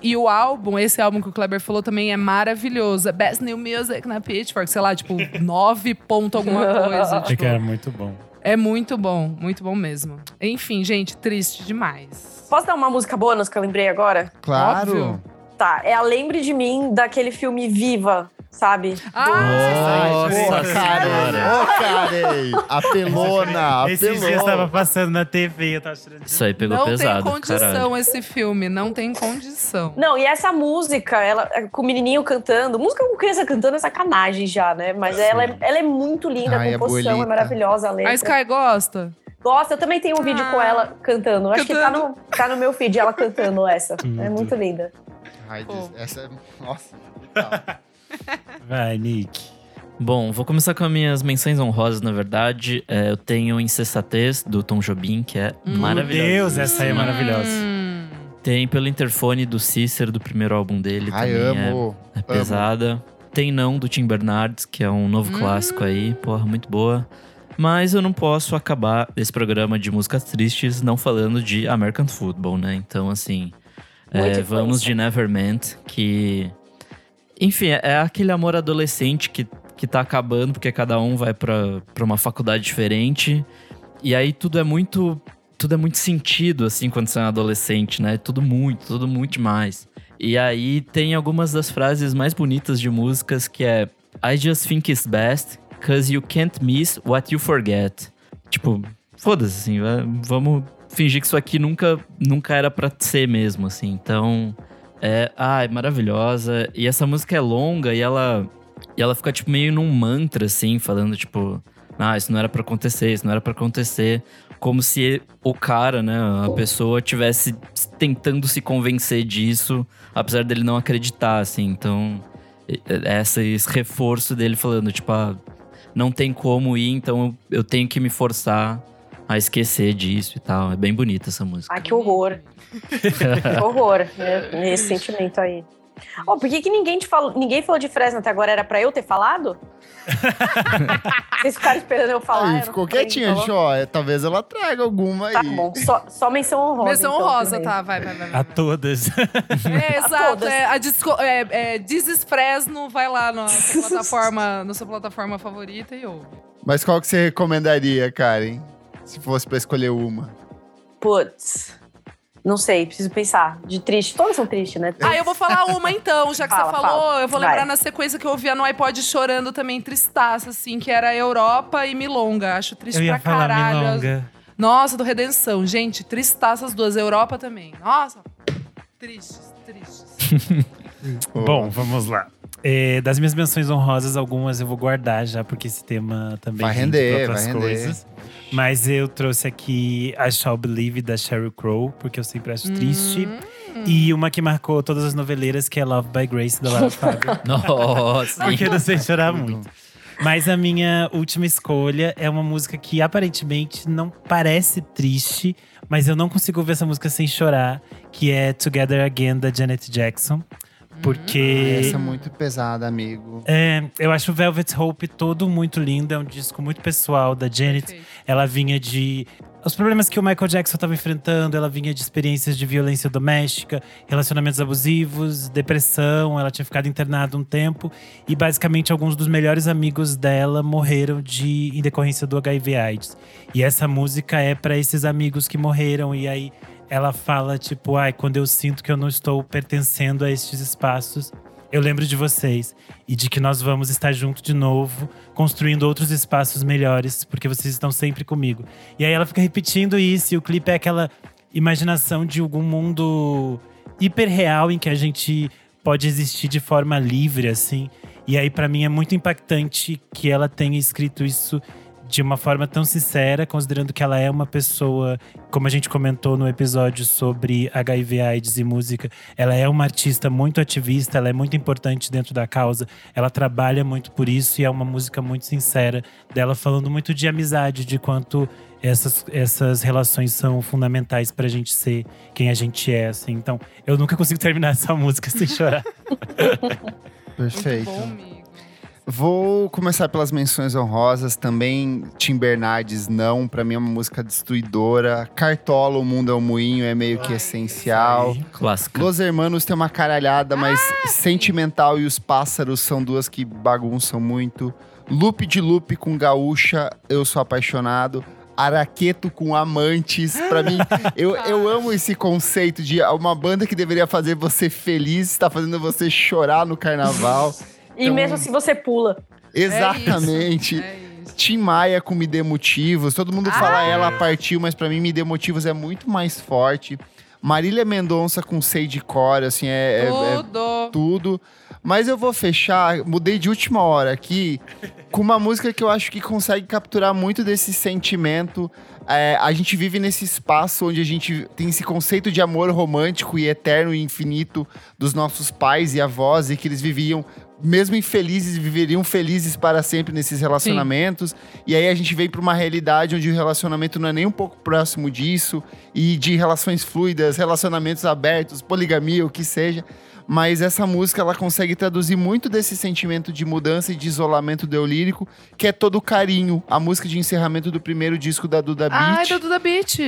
B: E o álbum, esse álbum que o Kleber falou também é maravilhoso. É Best New Music na Pitchfork, sei lá, tipo, nove ponto alguma coisa.
C: É
B: tipo,
C: que era muito bom.
B: é muito bom, muito bom mesmo. Enfim, gente, triste demais.
E: Posso dar uma música bônus que eu lembrei agora?
A: Claro.
B: Óbvio.
E: Tá, é a Lembre de Mim daquele filme Viva, sabe?
B: Ah,
D: Nossa
A: Porra,
D: senhora.
A: Ô, Karen! Apelona,
C: Esses dias tava passando na TV, eu tava tirando
D: Isso aí pegou
B: não
D: pesado.
B: tem condição
D: caralho.
B: esse filme, não tem condição.
E: Não, e essa música, ela com o menininho cantando, música com criança cantando é sacanagem já, né? Mas ela é, ela é muito linda,
A: Ai,
E: a
A: é
E: composição é,
A: bonita.
E: maravilhosa, a letra.
B: A Sky gosta?
E: Gosta, eu também tenho um vídeo
B: Ah.
E: com ela cantando. Acho que tá
B: Cantando.
E: no, tá no meu feed ela cantando essa. É muito linda.
A: Ai,
B: Pô.
A: Essa é... Nossa.
C: Vai, Nick.
D: Bom, vou começar com as minhas menções honrosas, na verdade. É, eu tenho Incessatez, do Tom Jobim, que é
B: Hum.
C: Meu
D: maravilhoso.
C: Deus, essa aí é maravilhosa.
B: Hum.
D: Tem pelo interfone do Cícero, do primeiro álbum dele.
A: Ai,
D: também é-
A: amo.
D: É, pesada. Tem Não, do Tim Bernardes, que é um novo
B: Hum.
D: clássico aí. Porra, muito boa. Mas eu não posso acabar esse programa de músicas tristes não falando de American Football, né? Então, assim, é, vamos de Nevermind, que. Enfim, é- aquele amor adolescente que, que tá acabando, porque cada um vai pra uma faculdade diferente. E aí tudo é muito. Tudo é muito sentido, assim, quando você é um adolescente, né? Tudo muito, tudo muito demais. E aí tem algumas das frases mais bonitas de músicas que é I just think it's best, cause you can't miss what you forget. Tipo, foda-se, assim, va- vamos fingir que isso aqui nunca, nunca era pra ser mesmo, assim. Então, é, ai, maravilhosa. E essa música é longa e ela, e ela fica, tipo, meio num mantra, assim, falando, tipo, ah, isso não era pra acontecer, isso não era pra acontecer. Como se o cara, né, a pessoa tivesse tentando se convencer disso, apesar dele não acreditar, assim. Então, esse reforço dele falando, tipo, ah, não tem como ir, então eu tenho que me forçar a esquecer disso e tal. É bem bonita essa música.
E: Ai, que horror. que horror, né? Esse sentimento aí. Oh, por que, que ninguém, te falou, ninguém falou de Fresno até agora? Era pra eu ter falado? Vocês ficaram esperando eu falar. eu
A: Aí,
E: não
A: ficou quietinha,
E: então-
A: gente, ó. é, Talvez ela traga alguma
E: Tá
A: aí.
E: bom, só, só menção honrosa.
B: Menção
E: então,
B: honrosa,
E: também.
B: tá? Vai, vai, vai. vai.
C: A todas.
B: É, exato.
E: todas.
B: É, a disco, é, é, Dizes Fresno, vai lá na sua plataforma, na sua plataforma favorita e ouve.
A: Mas qual que você recomendaria, Karen? Se fosse pra escolher uma.
E: Putz. Não sei, preciso pensar. De triste. Todas são tristes, né?
B: Ah, eu vou falar uma então, já que
E: Fala,
B: você falou.
E: fala.
B: Eu vou
E: Vai.
B: lembrar na sequência que eu ouvia no iPod chorando também, tristaça, assim, que era Europa e Milonga. Acho triste
C: Eu ia
B: pra
C: falar
B: caralho.
C: milonga.
B: Nossa, do Redenção. Gente, tristaça as duas. Europa também. Nossa, tristes, tristes.
C: Bom, vamos lá. É, das minhas menções honrosas, algumas eu vou guardar já, porque esse tema também
A: Vai
C: rende
A: render,
C: pra outras
A: vai render.
C: Mas eu trouxe aqui I Shall Believe, da Sheryl Crow, porque eu sempre acho triste. E uma que marcou todas as noveleiras, que é Love by Grace, da Lara Fabian.
D: Nossa.
C: porque eu não sei chorar muito. Mas a minha última escolha é uma música que aparentemente não parece triste, mas eu não consigo ouvir essa música sem chorar, que é Together Again, da Janet Jackson. Porque.
A: Essa é muito pesada, amigo.
C: É, eu acho o Velvet Hope todo muito lindo. É um disco muito pessoal da Janet.
B: Perfeito.
C: Ela vinha de. Os problemas que o Michael Jackson estava enfrentando, ela vinha de experiências de violência doméstica, relacionamentos abusivos, depressão. Ela tinha ficado internada um tempo e basicamente alguns dos melhores amigos dela morreram de em decorrência do HIV/AIDS. E essa música é para esses amigos que morreram e aí ela fala tipo, ai, quando eu sinto que eu não estou pertencendo a estes espaços, eu lembro de vocês e de que nós vamos estar junto de novo, construindo outros espaços melhores, porque vocês estão sempre comigo. E aí ela fica repetindo isso, e o clipe é aquela imaginação de algum mundo hiperreal em que a gente pode existir de forma livre, assim. E aí, pra mim, é muito impactante que ela tenha escrito isso de uma forma tão sincera, considerando que ela é uma pessoa, como a gente comentou no episódio sobre HIV, AIDS e música, ela é uma artista muito ativista, ela é muito importante dentro da causa, ela trabalha muito por isso e é uma música muito sincera dela falando muito de amizade, de quanto essas, essas relações são fundamentais pra gente ser quem a gente é, assim. Então, eu nunca consigo terminar essa música sem chorar.
A: Perfeito. Vou começar pelas menções honrosas. Também Tim Bernardes, não. Pra mim é uma música destruidora. Cartola, O Mundo é um Moinho, é meio que essencial.
D: Clássica.
A: Los Hermanos tem uma caralhada, mas Sentimental e Os Pássaros são duas que bagunçam muito. Loop de Loop com Gaúcha, eu sou apaixonado. Araqueto com Amantes, pra mim, eu, eu amo esse conceito de uma banda que deveria fazer você feliz, está fazendo você chorar no carnaval.
E: E
A: Então-
E: mesmo assim você pula.
A: Exatamente.
B: É isso.
A: Tim Maia com Me Dê Motivos. Todo mundo fala ela partiu, mas pra mim Me Dê Motivos é muito mais forte. Marília Mendonça com Sei de Cor, assim, é, é- é
B: Tudo.
A: tudo. Mas eu vou fechar, mudei de última hora aqui, com uma música que eu acho que consegue capturar muito desse sentimento. É, a gente vive nesse espaço onde a gente tem esse conceito de amor romântico e eterno e infinito dos nossos pais e avós, e que eles viviam, mesmo infelizes, viveriam felizes para sempre nesses relacionamentos. E aí a gente vem para uma realidade onde o relacionamento não é nem um pouco próximo disso, e de relações fluidas, relacionamentos abertos, poligamia, o que seja. Mas essa música ela consegue traduzir muito desse sentimento de mudança e de isolamento do eu lírico, que é todo carinho. A música de encerramento do primeiro disco da Duda
B: Ai,
A: Beat.
B: da Duda Beat.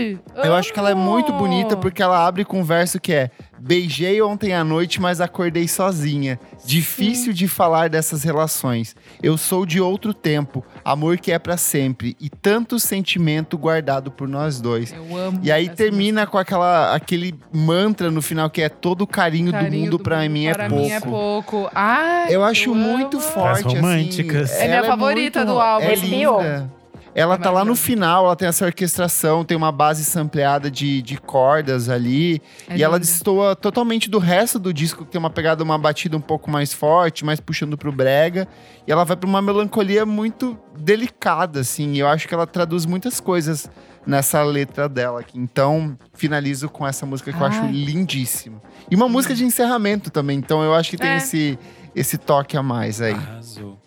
A: Eu acho que ela é muito bonita porque ela abre com um verso que é: Beijei ontem à noite, mas acordei sozinha. Difícil de falar dessas relações. Eu sou de outro tempo, amor que é pra sempre e tanto sentimento guardado por nós dois.
B: Eu amo.
A: E aí termina com aquela, aquele mantra no final que é todo o carinho,
B: Carinho
A: do mundo pra mim é
B: para
A: pouco.
B: mim é pouco. Ai,
A: Eu acho muito
B: amo.
A: forte,
C: As românticas.
A: assim.
B: É minha
A: Ela
B: favorita
A: muito-
B: do álbum.
A: É
E: Arrepiou.
A: linda. Ela
B: É
A: tá lá no final, ela tem essa orquestração, tem uma base sampleada de, de cordas ali.
B: É
A: e ela
B: lindo.
A: destoa totalmente do resto do disco, que tem uma pegada, uma batida um pouco mais forte, mais puxando pro brega. E ela vai pra uma melancolia muito delicada, assim. E eu acho que ela traduz muitas coisas nessa letra dela aqui. Então, finalizo com essa música que eu acho
B: Ai.
A: lindíssima. E uma música de encerramento também. Então, eu acho que tem
B: É.
A: esse, esse toque a mais aí.
C: Arrasou.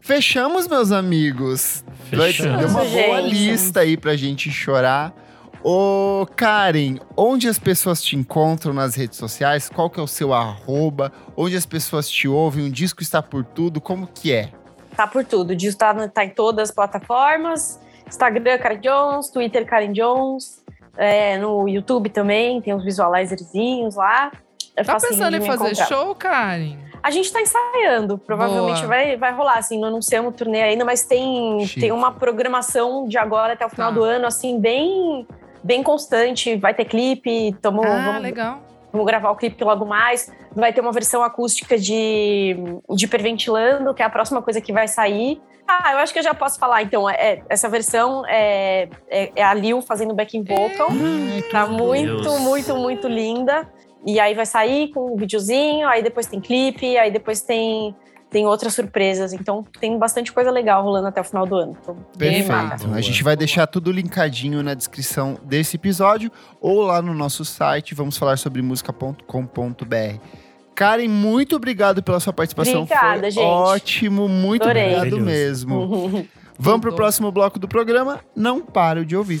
A: Fechamos, meus amigos.
D: Fechamos.
A: Deu uma boa
E: Gente.
A: lista aí pra gente chorar. Ô, Karen, onde as pessoas te encontram nas redes sociais? Qual que é o seu arroba? Onde as pessoas te ouvem? Um disco está por tudo? Como que é?
E: Tá por tudo. O disco tá, tá em todas as plataformas. Instagram, Karen Jones. Twitter, Karen Jones. É, no YouTube também, tem uns visualizerzinhos lá. É
B: Tá pensando em fazer
E: encontrar.
B: show, Karen?
E: A gente tá ensaiando, provavelmente
B: Boa.
E: vai, vai rolar, assim, não anunciamos o turnê ainda, mas tem, tem uma programação de agora até o final
B: Tá.
E: do ano, assim, bem, bem constante. Vai ter clipe, tamo,
B: ah,
E: vamos,
B: legal.
E: vamos gravar o clipe logo mais. Vai ter uma versão acústica de, de Hiperventilando, que é a próxima coisa que vai sair. Ah, eu acho que eu já posso falar, então. É, essa versão é, é, é a Lil fazendo backing vocal. Tá muito,
D: Deus.
E: muito, muito linda. E aí vai sair com um videozinho, aí depois tem clipe, aí depois tem tem outras surpresas. Então tem bastante coisa legal rolando até o final do ano. Animada.
A: Perfeito. A gente vai deixar tudo linkadinho na descrição desse episódio ou lá no nosso site, vamos falar sobre música.com.br. Karen, muito obrigado pela sua participação.
E: Obrigada,
A: Foi
E: gente.
A: ótimo, muito
E: Adorei.
A: obrigado mesmo. Vamos pro
B: Tudo.
A: próximo bloco do programa. Não paro de ouvir.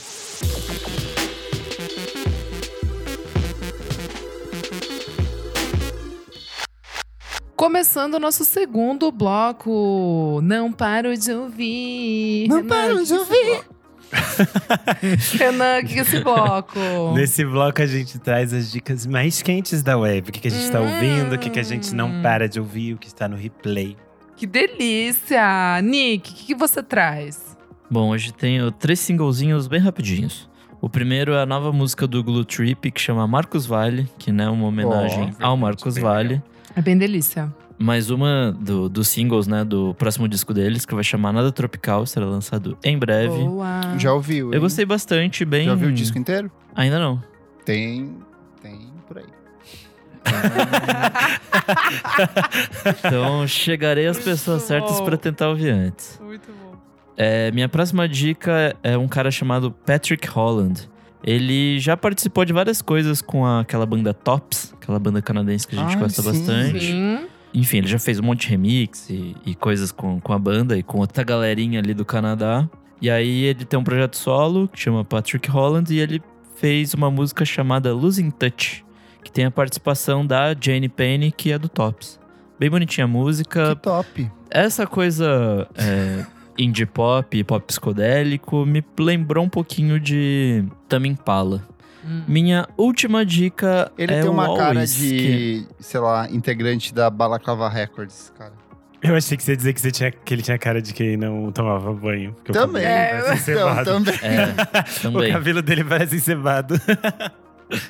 B: Começando o nosso segundo bloco. Não paro de ouvir.
A: Não
B: Renan,
A: paro de
B: é
A: ouvir.
B: Renan, o que é esse bloco?
C: Nesse bloco a gente traz as dicas mais quentes da web. O que, que a gente tá
B: Hum.
C: ouvindo, o que, que a gente não para de ouvir, o que está no replay.
B: Que delícia! Nick, o que, que você traz?
D: Bom, hoje tenho três singlezinhos bem rapidinhos. O primeiro é a nova música do Glue Trip, que chama Marcos Vale, que né, é uma homenagem
C: Oh,
D: ao Marcos Vale.
B: É bem delícia.
D: Mais uma do- dos singles, né, do próximo disco deles, que vai chamar Nada Tropical, será lançado em breve.
B: Boa.
A: Já ouviu?
D: Eu
A: hein?
D: gostei bastante, bem.
A: Já ouviu o disco inteiro?
D: Ainda não.
A: Tem. Tem por aí.
D: Então chegarei às pessoas
B: Muito
D: certas
B: bom.
D: pra tentar ouvir antes.
B: Muito bom.
D: É, minha próxima dica é um cara chamado Patrick Holland. Ele já participou de várias coisas com a- aquela banda Tops, aquela banda canadense que a gente
A: Ah,
D: gosta
A: sim.
D: bastante.
B: Sim.
D: Enfim, ele já fez um monte de remix e, e coisas com, com a banda e com outra galerinha ali do Canadá. E aí ele tem um projeto solo que chama Patrick Holland e ele fez uma música chamada Losing Touch, que tem a participação da Jane Payne, que é do Tops. Bem bonitinha a música,
A: Que top.
D: essa coisa é, indie pop, pop psicodélico, me lembrou um pouquinho de Tame Impala.
B: Hum.
D: Minha última dica
A: Ele
D: é
A: tem
D: o
A: uma cara
D: Always,
A: de,
D: que-
A: sei lá, integrante da Balaclava Records, cara.
C: Eu achei que você ia dizer que, você tinha, que ele tinha cara de quem não tomava banho. o
A: Também.
C: cabelo parece
A: Então, também.
D: É,
C: O
D: também.
C: cabelo dele parece encebado.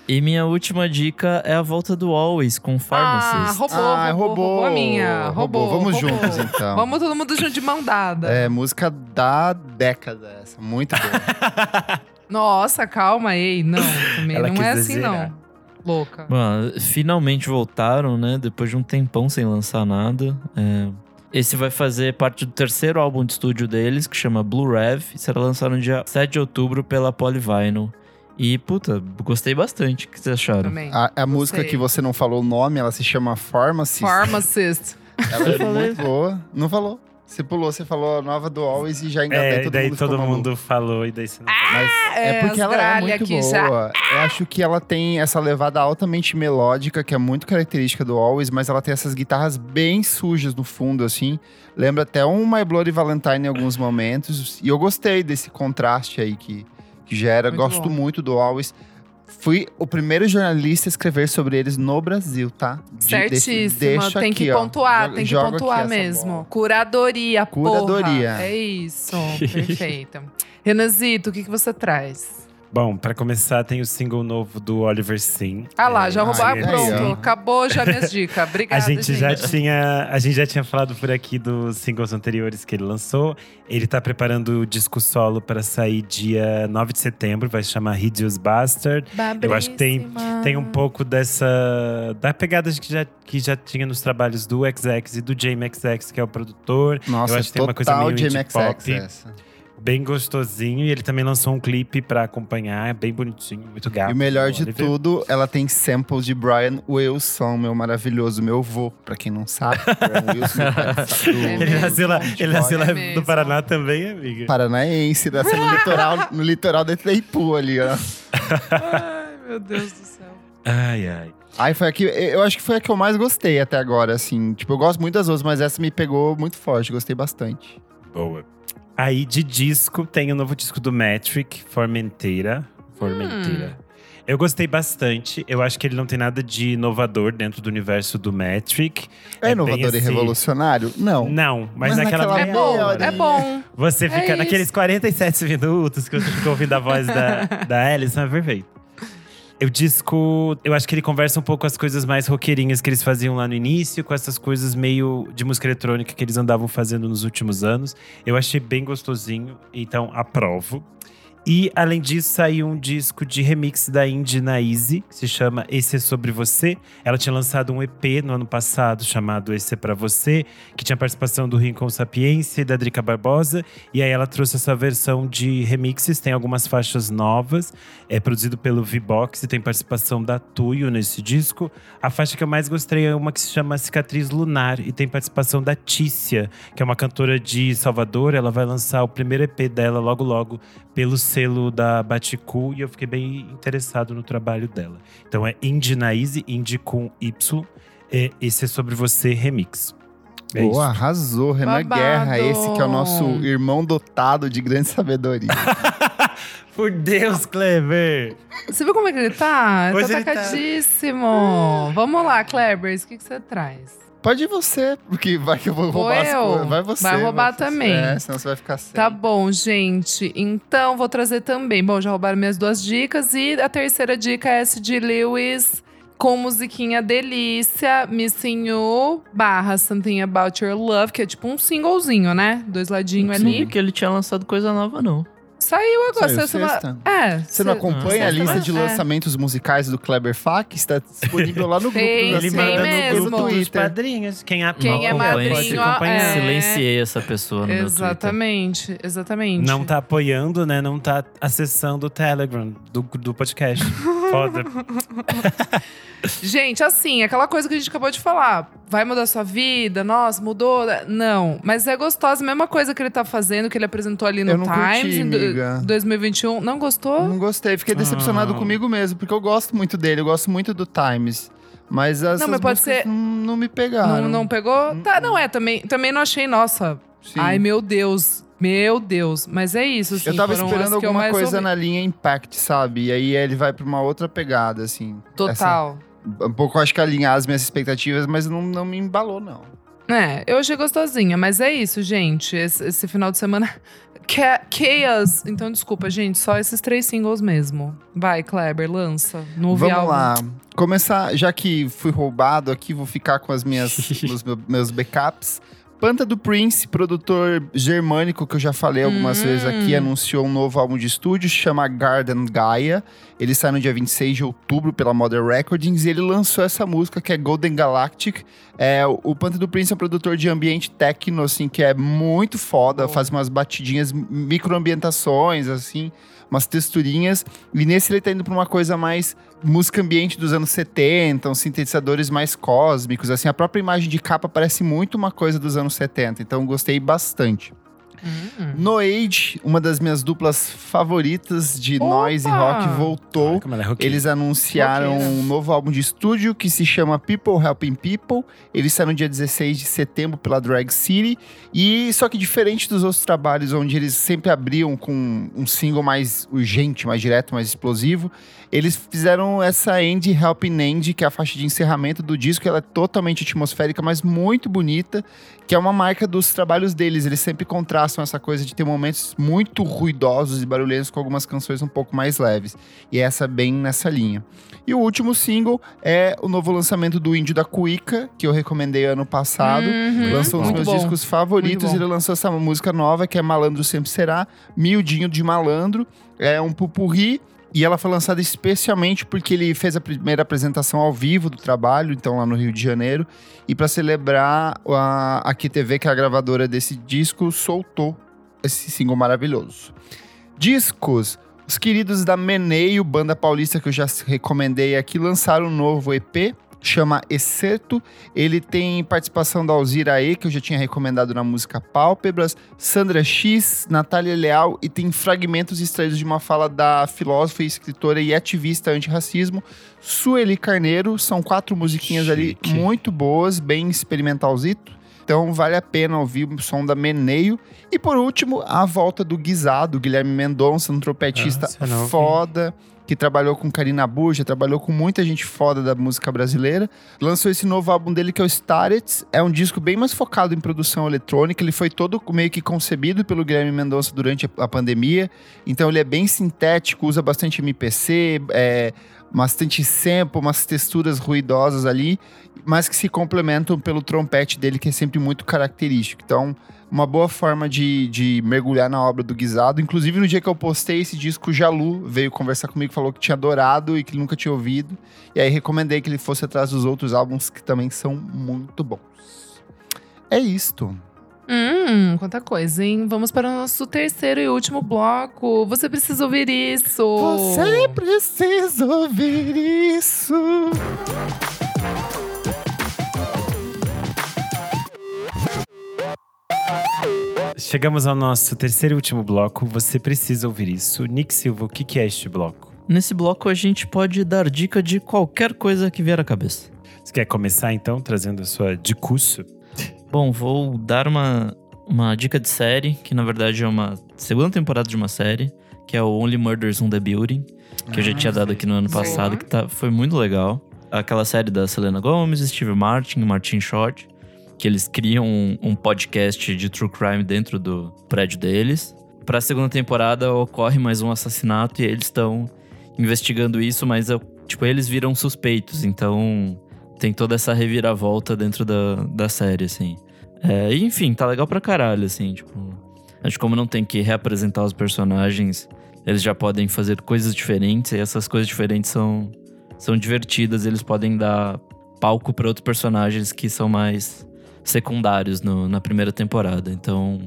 D: E minha última dica é a volta do Always com
B: Ah,
D: Pharmacist.
B: roubou,
A: Ah,
B: roubou,
A: roubou.
B: roubou a minha.
A: Roubou.
B: Roubou.
A: Vamos
B: roubou.
A: juntos, então.
B: Vamos todo mundo junto de mão dada.
A: É, música da década essa. Muito boa.
B: Nossa, calma aí. Não, também
C: Ela
B: não
C: quis
B: é assim,
C: exagerar.
B: não. Louca.
D: Bom, finalmente voltaram, né? Depois de um tempão sem lançar nada. É, Esse vai fazer parte do terceiro álbum de estúdio deles, que chama Blue Rev, e será lançado no dia 7 de outubro pela Polyvinyl. E, puta, gostei bastante. O que vocês acharam?
B: Também.
A: A, a música que você não falou o nome, ela se chama Pharmacist.
B: Pharmacist.
A: Ela é muito boa. Não falou. Você pulou, você falou a nova do Always e já engatei
C: É,
A: todo
C: daí
A: mundo
C: todo mundo
A: maluco.
C: falou e daí você não
A: Mas é,
B: É,
A: porque ela é muito
B: aqui já.
A: boa. Eu acho que ela tem essa levada altamente melódica, que é muito característica do Always, mas ela tem essas guitarras bem sujas no fundo, assim. Lembra até um My Bloody Valentine em alguns momentos. E eu gostei desse contraste aí que gera.
B: Muito
A: Gosto
B: bom.
A: muito do Always. Fui o primeiro jornalista a escrever sobre eles no Brasil, tá? De-
B: Certíssima. tem
A: aqui,
B: que pontuar, tem que
A: jogo
B: pontuar mesmo. Curadoria,
A: Curadoria.
B: porra. É isso. Perfeito. Renanzito, o que, que você traz?
C: Bom, pra começar, tem o single novo do Oliver Sim.
B: Ah lá, já roubou.
A: Ah,
B: pronto. Acabou já minhas dicas.
C: A
B: Obrigada,
C: gente, já tinha, a gente já tinha falado por aqui dos singles anteriores que ele lançou. Ele tá preparando o disco solo para sair dia 9 de setembro, vai se chamar Hideous Bastard. Eu acho que tem- Tem um pouco dessa. da pegada que já, que já tinha nos trabalhos do XX e do Jamie XX, que é o produtor.
A: Nossa,
C: Eu acho que tem uma coisa
A: total
C: meio
A: de
C: indie
A: MXX
C: pop.
A: essa.
C: Bem gostosinho. E ele também lançou um clipe pra acompanhar, bem bonitinho, muito gato.
A: E o melhor
C: do
A: de
C: Oliver.
A: tudo, ela tem samples de Brian Wilson, meu maravilhoso, meu vô, pra quem não sabe. Brian Wilson, meu pai, do-
B: É
C: Ele nasceu lá, ele nasceu lá
B: É
C: no
B: mesmo.
C: Paraná também, amiga.
A: Paranaense, nasceu no litoral, no litoral de Itaipu ali, ó.
B: Ai, meu Deus do céu.
C: Ai, ai.
A: Aí foi a que, eu acho que foi a que eu mais gostei até agora, assim. Tipo, eu gosto muito das outras, mas essa me pegou muito forte, gostei bastante.
C: Boa. Aí, de disco, tem o novo disco do Metric, Formenteira. Formenteira. Eu gostei bastante. Eu acho que ele não tem nada de inovador dentro do universo do Metric.
A: É,
C: bem
A: inovador e
C: assim-
A: revolucionário? Não.
C: Não, mas,
A: Mas
C: naquela
A: naquela
B: É bom,
C: hora.
B: é bom.
C: Você
B: É
C: fica
B: isso.
C: naqueles 47 minutos que você fica ouvindo a voz da, da Alison, é perfeito. O disco, eu acho que ele conversa um pouco as coisas mais roqueirinhas que eles faziam lá no início, com essas coisas meio de música eletrônica que eles andavam fazendo nos últimos anos. Eu achei bem gostosinho, então aprovo. E além disso, saiu um disco de remix da Indy na que se chama Esse é Sobre Você. Ela tinha lançado um EP no ano passado chamado Esse é Pra Você, que tinha participação do Rincon Sapiência e da Drica Barbosa. E aí ela trouxe essa versão de remixes, tem algumas faixas novas. É produzido pelo V-Box e tem participação da Tuyo nesse disco. A faixa que eu mais gostei é uma que se chama Cicatriz Lunar e tem participação da Tícia, que é uma cantora de Salvador. Ela vai lançar o primeiro EP dela logo logo pelo selo da Baticu e eu fiquei bem interessado no trabalho dela. Então é Indie na Easy, Indie com Y. E esse é sobre você remix. É
A: Boa,
C: isso.
A: arrasou, Renan
B: Babado.
A: Guerra, esse que é o nosso irmão dotado de grande sabedoria.
C: Por Deus, Clever!
B: Você viu como é que ele tá?
C: Pois
B: tá
C: tá.
B: atacadíssimo. Vamos lá, Klebers, o que, que você traz?
A: Pode ir você, porque vai que eu vou
B: Vou
A: roubar as
B: eu?
A: coisas. Vai você.
B: Vai roubar
A: você.
B: também.
A: É, senão você vai ficar sem.
B: Tá bom, gente. Então, vou trazer também. Bom, já roubaram minhas duas dicas. E a terceira dica é essa de Lewis com musiquinha delícia, Missing You, barra Something About Your Love, que é tipo um singlezinho, né? Dois ladinhos
D: Não
B: ali.
D: sabia que ele tinha lançado coisa nova, não.
B: Saiu agora.
A: Saiu
B: você não-
A: sexta.
B: É.
A: Você não acompanha a
B: Sexta,
A: lista de
B: é.
A: lançamentos musicais do Kleber Fak? Está disponível lá no grupo
B: Tem,
A: do
C: Ele
B: Sim,
C: manda no
B: mesmo.
C: grupo dos
A: Twitter.
C: padrinhos. Quem, a,
B: Quem é
D: acompanha,
C: pode
B: madrinho,
C: acompanhar.
B: é.
D: Silenciei essa pessoa no.
B: Exatamente, exatamente.
C: Não tá apoiando, né? Não tá acessando o Telegram do, do podcast. Foda.
B: Gente, assim, aquela coisa que a gente acabou de falar. Vai mudar sua vida? Nossa, mudou? Não. Mas é gostosa, a mesma coisa que ele tá fazendo, que ele apresentou ali no
A: Eu não curti,
B: Times em do-
A: amiga.
B: 2021. Não gostou?
A: Não gostei, fiquei decepcionado
C: Ah.
A: comigo mesmo, porque eu gosto muito dele, eu gosto muito do Times. Mas as
B: Não, mas pode ser-
A: não, não me pegaram.
B: Não, não pegou? Tá, não é. Também, também não achei, nossa.
A: Sim.
B: Ai, meu Deus. Meu Deus. Mas é isso, assim.
A: eu tava esperando alguma coisa
B: ouvi.
A: na linha Impact, sabe? E aí ele vai pra uma outra pegada, assim.
B: Total.
A: Essa- um pouco, acho que alinhar as minhas expectativas, mas não, não me embalou, não.
B: É, eu achei gostosinha, mas é isso, gente. Esse, esse final de semana. Chaos. Então, desculpa, gente, só esses três singles mesmo. Vai, Kleber, lança. Não ouvi
A: Vamos lá. Começar, já que fui roubado aqui, vou ficar com as minhas, os meu- meus backups. Panta do Prince, produtor germânico que eu já falei algumas
B: Hum.
A: vezes aqui, anunciou um novo álbum de estúdio, chama Garden Gaia. Ele sai no dia 26 de outubro pela Modern Recordings e ele lançou essa música que é Golden Galactic. É, o- Panta do Prince é um produtor de ambiente techno, assim, que é muito foda,
B: Boa.
A: faz umas batidinhas, microambientações, assim, umas texturinhas. E nesse ele tá indo pra uma coisa mais música ambiente dos anos 70, uns sintetizadores mais cósmicos, assim, a própria imagem de capa parece muito uma coisa dos anos 70, então gostei bastante.
B: Hum.
A: No Age, uma das minhas duplas favoritas de noise e
B: Opa!
A: rock voltou.
C: É.
A: Eles anunciaram
B: Roqueira.
A: um novo álbum de estúdio que se chama People Helping People. Ele sai no dia 16 de setembro pela Drag City. E só que diferente dos outros trabalhos, onde eles sempre abriam com um single mais urgente, mais direto, mais explosivo, eles fizeram essa End Helping End, que é a faixa de encerramento do disco. Ela é totalmente atmosférica, mas muito bonita, que é uma marca dos trabalhos deles. Eles sempre contrastam essa coisa de ter momentos muito ruidosos e barulhentos com algumas canções um pouco mais leves. E essa bem nessa linha. E o último single é o novo lançamento do Índio da Cuica, que eu recomendei ano passado.
B: Uhum.
A: Lançou um dos meus
B: bom.
A: discos favoritos.
B: Bom.
A: Ele lançou essa música nova, que é Malandro Sempre Será, Miudinho de Malandro. É um pupurri. E ela foi lançada especialmente porque ele fez a primeira apresentação ao vivo do trabalho, então lá no Rio de Janeiro. E para celebrar, a, a QTV, que é a gravadora desse disco, soltou esse single maravilhoso. Discos. Os queridos da Meneio, banda paulista que eu já recomendei aqui, lançaram um novo EP, chama Excerto. Ele tem participação da Alzira E, que eu já tinha recomendado na música Pálpebras, Sandra X, Natália Leal, e tem fragmentos extraídos de uma fala da filósofa, escritora e ativista antirracismo, Sueli Carneiro. São quatro musiquinhas ali
C: Chique.
A: muito boas, bem experimentalzito. Então vale a pena ouvir o som da Meneio. E por último, a volta do Guisado, Guilherme Mendonça, um trompetista
C: não ouvi.
A: foda, que trabalhou com Karina Burja, trabalhou com muita gente foda da música brasileira. Lançou esse novo álbum dele que é o Starets. É um disco bem mais focado em produção eletrônica. Ele foi todo meio que concebido pelo Guilherme Mendonça durante a- pandemia. Então ele é bem sintético, usa bastante MPC, é, bastante sample, umas texturas ruidosas ali, mas que se complementam pelo trompete dele, que é sempre muito característico. Então, uma boa forma de, de mergulhar na obra do Guisado. Inclusive, no dia que eu postei esse disco, o Jalu veio conversar comigo, falou que tinha adorado e que nunca tinha ouvido. E aí recomendei que ele fosse atrás dos outros álbuns que também são muito bons. É isto.
B: Hum, quanta coisa, hein? Vamos para o nosso terceiro e último bloco. Você precisa ouvir isso.
A: Você precisa ouvir isso.
C: Chegamos ao nosso terceiro e último bloco. Você precisa ouvir isso. Nick Silva, o que é este bloco?
D: Nesse bloco a gente pode dar dica de qualquer coisa que vier à cabeça.
C: Você quer começar então trazendo a sua discurso?
D: Bom, vou dar uma, uma dica de série, que na verdade é uma segunda temporada de uma série, que é o Only Murders on the Building, que eu já tinha dado aqui no ano passado, que tá, foi muito legal. Aquela série da Selena Gomez, Steve Martin, Martin Short, que eles criam um, um podcast de true crime dentro do prédio deles. Pra segunda temporada ocorre mais um assassinato e eles estão investigando isso, mas tipo, eles viram suspeitos, então tem toda essa reviravolta dentro da, da série, assim. É, e, enfim, tá legal pra caralho, assim, tipo. Acho que como não tem que reapresentar os personagens, eles já podem fazer coisas diferentes, e essas coisas diferentes são, são divertidas, eles podem dar palco pra outros personagens que são mais secundários no- na primeira temporada. Então,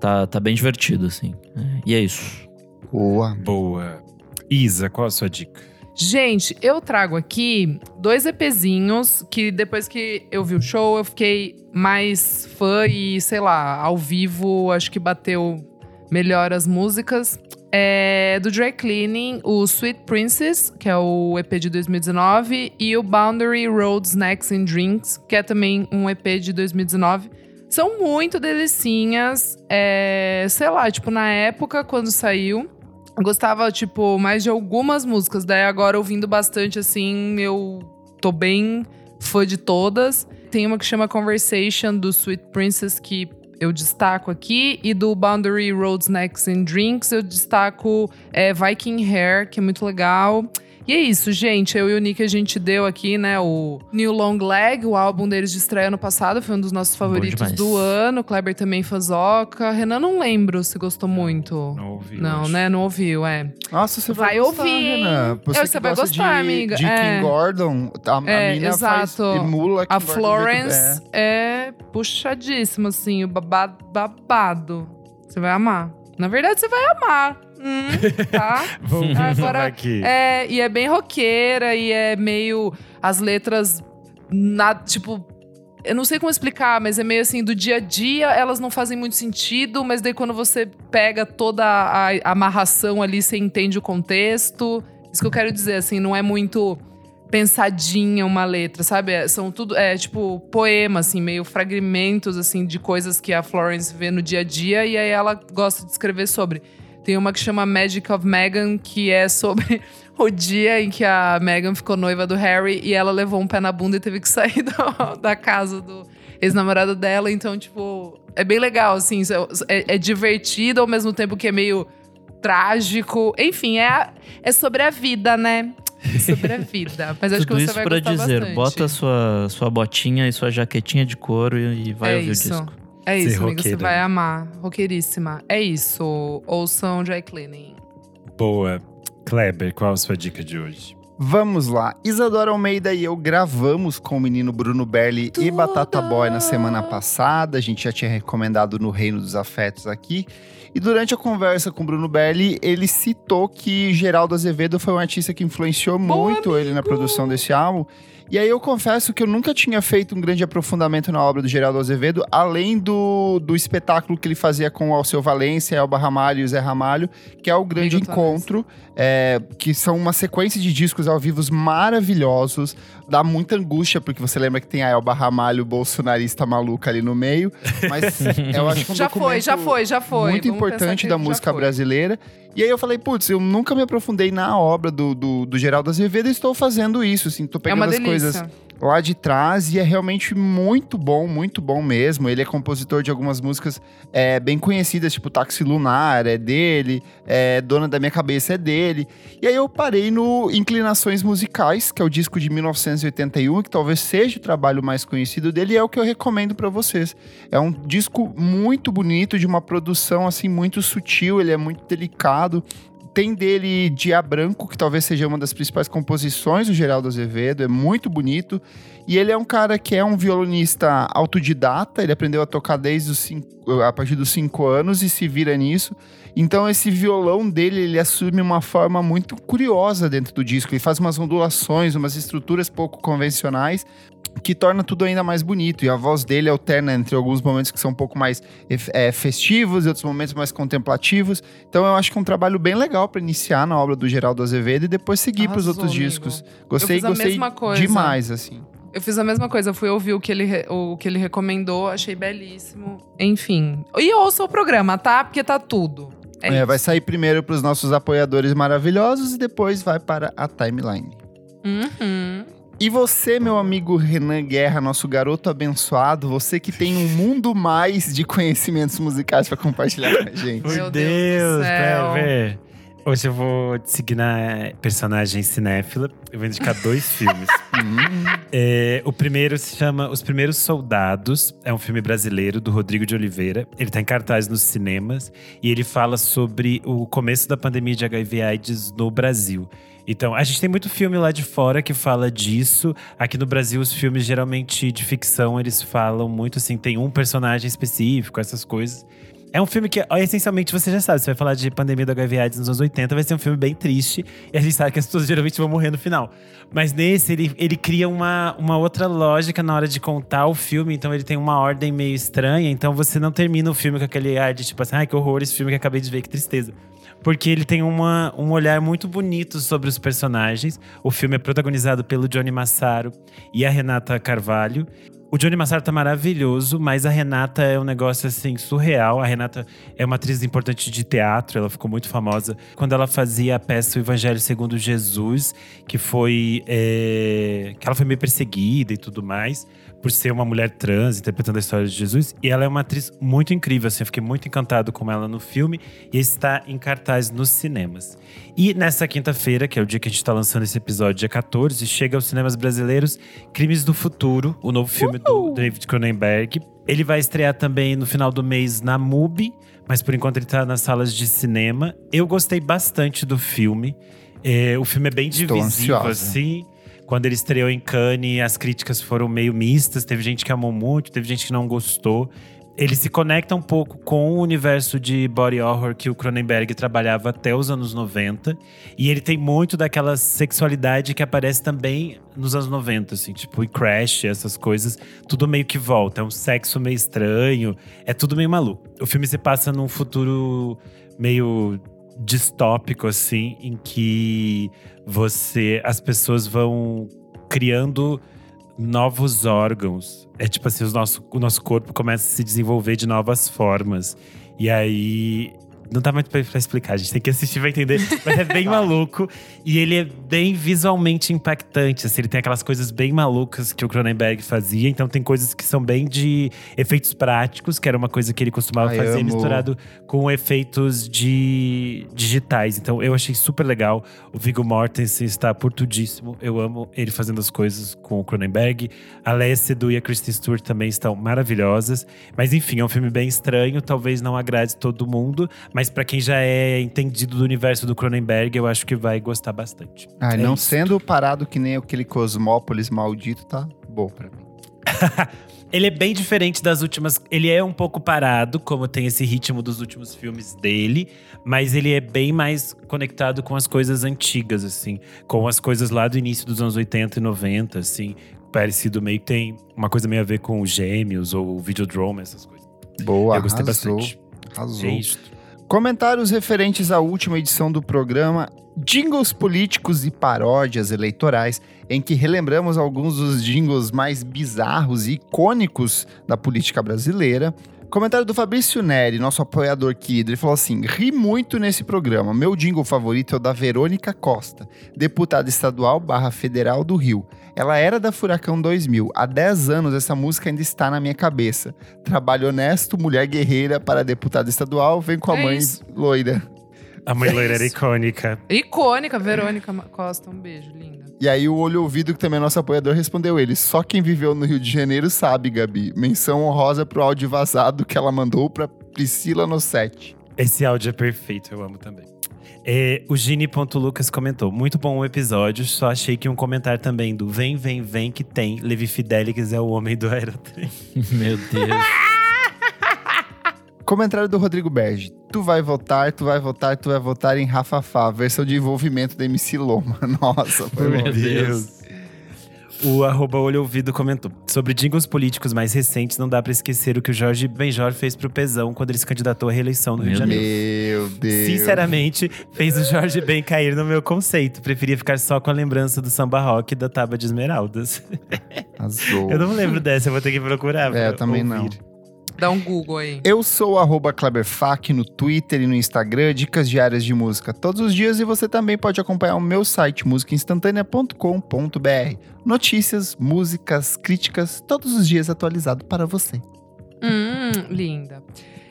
D: tá, tá bem divertido, assim. É, e é isso.
A: Boa.
C: Boa. Isa, qual a sua dica?
B: Gente, eu trago aqui dois EPzinhos que depois que eu vi o show, eu fiquei mais fã e, sei lá, ao vivo, acho que bateu melhor as músicas. É do Dry Cleaning, o Sweet Princess, que é o EP de 2019, e o Boundary Road Snacks and Drinks, que é também um EP de 2019. São muito delicinhas. É, sei lá, tipo, na época, quando saiu, gostava, tipo, mais de algumas músicas. Daí agora, ouvindo bastante, assim, eu tô bem fã de todas. Tem uma que chama Conversation, do Sweet Princess, que eu destaco aqui. E do Boundary Road Snacks and Drinks, eu destaco é, Viking Hair, que é muito legal. E é isso, gente. Eu e o Nick, a gente deu aqui, né, o New Long Leg, o álbum deles de estreia ano passado. Foi um dos nossos favoritos do ano. Kleber também fanzoca. Renan, não lembro se gostou muito.
C: Não ouvi.
B: Não, né? Não ouviu, é.
A: Nossa, você vai,
B: Vai
A: gostar,
B: ouvir?
A: Renan. Você,
B: Eu- você vai
A: gosta
B: gostar,
A: de,
B: amiga.
A: De
B: É.
A: Kim Gordon. A, a
B: É,
A: mina
B: exato.
A: faz emula Kim
B: A Florence
A: jeito-
B: é puxadíssima, assim, o babado, babado. Você vai amar. Na verdade, você vai amar. Hum, tá?
C: Vamos ver
B: Agora,
C: aqui.
B: É, e é bem roqueira e é meio. As letras. Na, tipo. Eu não sei como explicar, mas é meio assim, do dia a dia elas não fazem muito sentido, mas daí quando você pega toda a, a amarração ali, você entende o contexto. Isso que eu quero dizer, assim, não é muito pensadinha uma letra, sabe? É, São tudo, é tipo poema, assim, meio fragmentos, assim, de coisas que a Florence vê no dia a dia e aí ela gosta de escrever sobre. Tem uma que chama Magic of Megan, que é sobre o dia em que a Megan ficou noiva do Harry e ela levou um pé na bunda e teve que sair do- da casa do ex-namorado dela. Então, tipo, é bem legal, assim. isso É, é divertido ao mesmo tempo que é meio trágico. Enfim, é, é sobre a vida, né? É sobre a vida. Mas acho
D: Tudo
B: que você
D: isso
B: vai
D: pra dizer,
B: bastante.
D: bota sua, sua botinha e sua jaquetinha de couro e, e vai
B: é
D: ouvir
B: isso.
D: o disco.
B: É isso, amiga. Você vai amar. Roqueiríssima. É isso. Ouçam Dry Cleaning.
C: Boa. Kleber, qual a sua dica de hoje?
A: Vamos lá. Isadora Almeida e eu gravamos com o menino Bruno Berli e Batata Boy na semana passada. A gente já tinha recomendado no Reino dos Afetos aqui. E durante a conversa com o Bruno Berli, ele citou que Geraldo Azevedo foi um artista que influenciou muito ele na produção desse álbum. E aí eu confesso que eu nunca tinha feito um grande aprofundamento na obra do Geraldo Azevedo, além do, do espetáculo que ele fazia com o Alceu Valência, Elba Ramalho e o Zé Ramalho, que é o Grande
B: Amigo
A: Encontro, é, que são uma sequência de discos ao vivo maravilhosos. Dá muita angústia, porque você lembra que tem a Elba Ramalho, bolsonarista maluca ali no meio. Mas eu acho que é um
B: já foi, já foi, já foi.
A: muito
B: Vamos
A: importante da música brasileira. E aí eu falei, putz, eu nunca me aprofundei na obra do, do, do Geraldo Azevedo e estou fazendo isso, assim. Tô
B: É
A: pegando
B: uma
A: as
B: delícia.
A: coisas lá de trás e é realmente muito bom, muito bom mesmo. Ele é compositor de algumas músicas é, bem conhecidas, tipo Táxi Lunar, é dele, é, Dona da Minha Cabeça é dele. E aí eu parei no Inclinações Musicais, que é o disco de 1981, que talvez seja o trabalho mais conhecido dele, e é o que eu recomendo para vocês. É um disco muito bonito, de uma produção assim muito sutil, ele é muito delicado, tem dele Dia Branco, que talvez seja uma das principais composições do Geraldo Azevedo, é muito bonito. E ele é um cara que é um violonista autodidata, ele aprendeu a tocar desde os cinco, a partir dos 5 anos e se vira nisso. Então esse violão dele, ele assume uma forma muito curiosa dentro do disco. Ele faz umas ondulações, umas estruturas pouco convencionais, que torna tudo ainda mais bonito. E a voz dele alterna entre alguns momentos que são um pouco mais é, festivos e outros momentos mais contemplativos. Então eu acho que é um trabalho bem legal para iniciar na obra do Geraldo Azevedo e depois seguir para os outros
B: amigo.
A: discos. Gostei, gostei
B: coisa.
A: demais, assim.
B: Eu fiz a mesma coisa, fui ouvir o que ele, o que ele recomendou, achei belíssimo. Enfim. E ouça o programa, tá? Porque tá tudo. É,
A: é vai sair primeiro para os nossos apoiadores maravilhosos e depois vai para a timeline.
B: Uhum.
A: E você, meu amigo Renan Guerra, nosso garoto abençoado, você que tem um mundo mais de conhecimentos musicais para compartilhar com a gente.
C: Meu
B: Meu
C: Deus,
B: Deus do céu.
C: pra ver. Hoje eu vou seguir na personagem cinéfila. Eu vou indicar dois filmes. É, o primeiro se chama Os Primeiros Soldados. É um filme brasileiro do Rodrigo de Oliveira. Ele tá em cartaz nos cinemas e ele fala sobre o começo da pandemia de HIV/AIDS no Brasil. Então, a gente tem muito filme lá de fora que fala disso. Aqui no Brasil, os filmes geralmente de ficção, eles falam muito assim, tem um personagem específico, essas coisas. É um filme que, essencialmente, você já sabe, você vai falar de pandemia do HIV AIDS nos anos 80, vai ser um filme bem triste. E a gente sabe que as pessoas geralmente vão morrer no final. Mas nesse, ele, ele cria uma, uma outra lógica na hora de contar o filme. Então, ele tem uma ordem meio estranha. Então, você não termina o filme com aquele ar de tipo assim, ai, que horror esse filme que acabei de ver, que tristeza. Porque ele tem uma, um olhar muito bonito sobre os personagens. O filme é protagonizado pelo Johnny Massaro e a Renata Carvalho. O Johnny Massaro tá maravilhoso, mas a Renata é um negócio assim surreal. A Renata é uma atriz importante de teatro, ela ficou muito famosa quando ela fazia a peça O Evangelho Segundo Jesus, que foi. é, que ela foi meio perseguida e tudo mais, por ser uma mulher trans interpretando a história de Jesus. E ela é uma atriz muito incrível, assim, eu fiquei muito encantado com ela no filme e está em cartaz nos cinemas. E nessa quinta-feira, que é o dia que a gente está lançando esse episódio, dia 14, chega aos cinemas brasileiros Crimes do Futuro, o novo filme do David Cronenberg. Ele vai estrear também no final do mês na MUBI, mas por enquanto ele tá nas salas de cinema. Eu gostei bastante do filme. É, o filme é bem
A: Estou
C: divisivo,
A: ansiosa.
C: assim. Quando ele estreou em Cannes, as críticas foram meio mistas. Teve gente que amou muito, teve gente que não gostou. Ele se conecta um pouco com o universo de body horror que o Cronenberg trabalhava até os anos 90. E ele tem muito daquela sexualidade que aparece também nos anos 90, assim, tipo, e Crash, essas coisas. Tudo meio que volta. É um sexo meio estranho. É tudo meio maluco. O filme se passa num futuro meio distópico, assim, em que você. As pessoas vão criando novos órgãos. É tipo assim, os nosso, o nosso corpo começa a se desenvolver de novas formas. E aí. Não dá muito pra, pra explicar, a gente tem que assistir pra entender. Mas é bem maluco. E ele é bem visualmente impactante. Assim, ele tem aquelas coisas bem malucas que o Cronenberg fazia. Então tem coisas que são bem de efeitos práticos, que era uma coisa que ele costumava
A: Ai,
C: fazer,
A: amo.
C: misturado com efeitos de digitais. Então eu achei super legal. O Viggo Mortensen está por tudíssimo. Eu amo ele fazendo as coisas com o Cronenberg. A Léa Seydoux e a Kristen Stewart também estão maravilhosas. Mas enfim, é um filme bem estranho. Talvez não agrade todo mundo. Mas pra quem já é entendido do universo do Cronenberg, eu acho que vai gostar bastante.
A: Ah,
C: É
A: não
C: isso.
A: sendo parado que nem aquele Cosmópolis maldito, tá bom pra mim.
C: Ele é bem diferente das últimas. Ele é um pouco parado, como tem esse ritmo dos últimos filmes dele, mas ele é bem mais conectado com as coisas antigas, assim, com as coisas lá do início dos anos 80 e 90, assim. Parecido meio que tem uma coisa meio a ver com os gêmeos ou o Videodrome, essas coisas.
A: Boa,
C: Eu gostei
A: arrasou,
C: bastante.
A: Arrasou.
C: É isso.
A: Comentários referentes à última edição do programa Jingles Políticos e Paródias Eleitorais, em que relembramos alguns dos jingles mais bizarros e icônicos da política brasileira. Comentário do Fabrício Neri, nosso apoiador querido. Ele falou assim: ri muito nesse programa. Meu jingle favorito é o da Verônica Costa, deputada estadual barra federal do Rio. Ela era da Furacão 2000. Há 10 anos essa música ainda está na minha cabeça. Trabalho honesto, mulher guerreira para deputada estadual, vem com a
B: É
A: mãe
B: isso.
A: loira.
C: A mãe loira era icônica.
B: Icônica, Verônica Costa. Um beijo, linda.
A: E aí o Olho Ouvido, que também é nosso apoiador, respondeu ele. Só quem viveu no Rio de Janeiro sabe, Gabi. Menção honrosa pro áudio vazado que ela mandou pra Priscila no set.
C: Esse áudio é perfeito, eu amo também. É, o Gini.lucas comentou: Muito bom o episódio, só achei que um comentário também do Vem, Vem, Vem que tem. Levi Fidelix é o homem do Aerotrem.
D: Meu Deus.
A: Comentário do Rodrigo Berge. Tu vai votar, tu vai votar, tu vai votar em Rafafá, versão de envolvimento da MC Loma. Nossa, foi
D: Meu. Deus.
C: O arroba olho ouvido comentou. Sobre jingles políticos mais recentes, não dá pra esquecer o que o Jorge Benjor fez pro Pezão quando ele se candidatou à reeleição no Rio de Janeiro.
A: Meu Deus.
C: Sinceramente, fez o Jorge Ben cair no meu conceito. Preferia ficar só com a lembrança do samba rock e da tábua de esmeraldas.
A: Arrasou.
C: Eu não lembro dessa, eu vou ter que procurar.
A: É, eu também não.
B: Dá um Google aí.
A: Eu sou arroba Kleberfac no Twitter e no Instagram, dicas diárias de música todos os dias e você também pode acompanhar o meu site musicainstantanea.com.br. Notícias, músicas, críticas, todos os dias atualizado para você.
B: Hum, linda.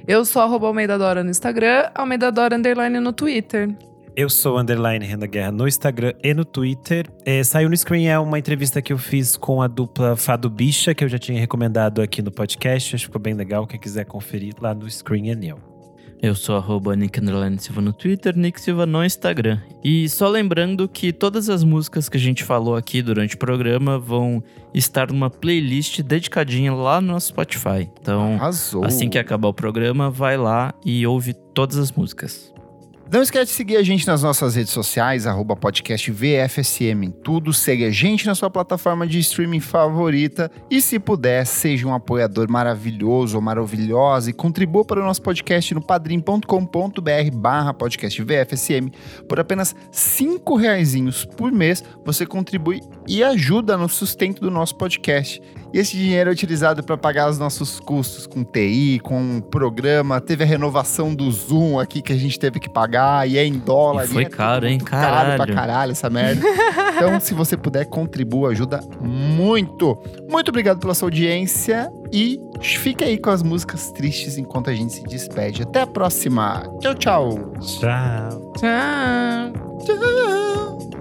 B: Eu sou arroba Almeida Dora no Instagram, Almeida Dora Underline no Twitter.
C: Eu sou underline Renda Guerra no Instagram e no Twitter. É, saiu no Screen é uma entrevista que eu fiz com a dupla Fado Bicha, que eu já tinha recomendado aqui no podcast. Acho que ficou bem legal. Quem quiser conferir lá no Screen é Neo.
D: Eu sou arroba Nick Underline Silva no Twitter, Nick Silva no Instagram. E só lembrando que todas as músicas que a gente falou aqui durante o programa vão estar numa playlist dedicadinha lá no nosso Spotify. Então,
A: Arrasou.
D: assim que acabar o programa, vai lá e ouve todas as músicas.
A: Não esquece de seguir a gente nas nossas redes sociais, arroba podcast VFSM em tudo. Segue a gente na sua plataforma de streaming favorita. E se puder, seja um apoiador maravilhoso ou maravilhosa e contribua para o nosso podcast no padrim.com.br barra podcast VFSM. Por apenas cinco reaisinhos por mês, você contribui e ajuda no sustento do nosso podcast. E esse dinheiro é utilizado para pagar os nossos custos com TI, com o programa. Teve a renovação do Zoom aqui que a gente teve que pagar e é em dólar.
D: E foi
A: é tudo
D: caro, hein?
A: muito Caro pra
D: Caralho.
A: caralho essa merda. então, se você puder, contribua, ajuda muito. Muito obrigado pela sua audiência e fique aí com as músicas tristes enquanto a gente se despede. Até a próxima. Tchau, tchau.
C: Tchau.
B: Tchau.
A: Tchau.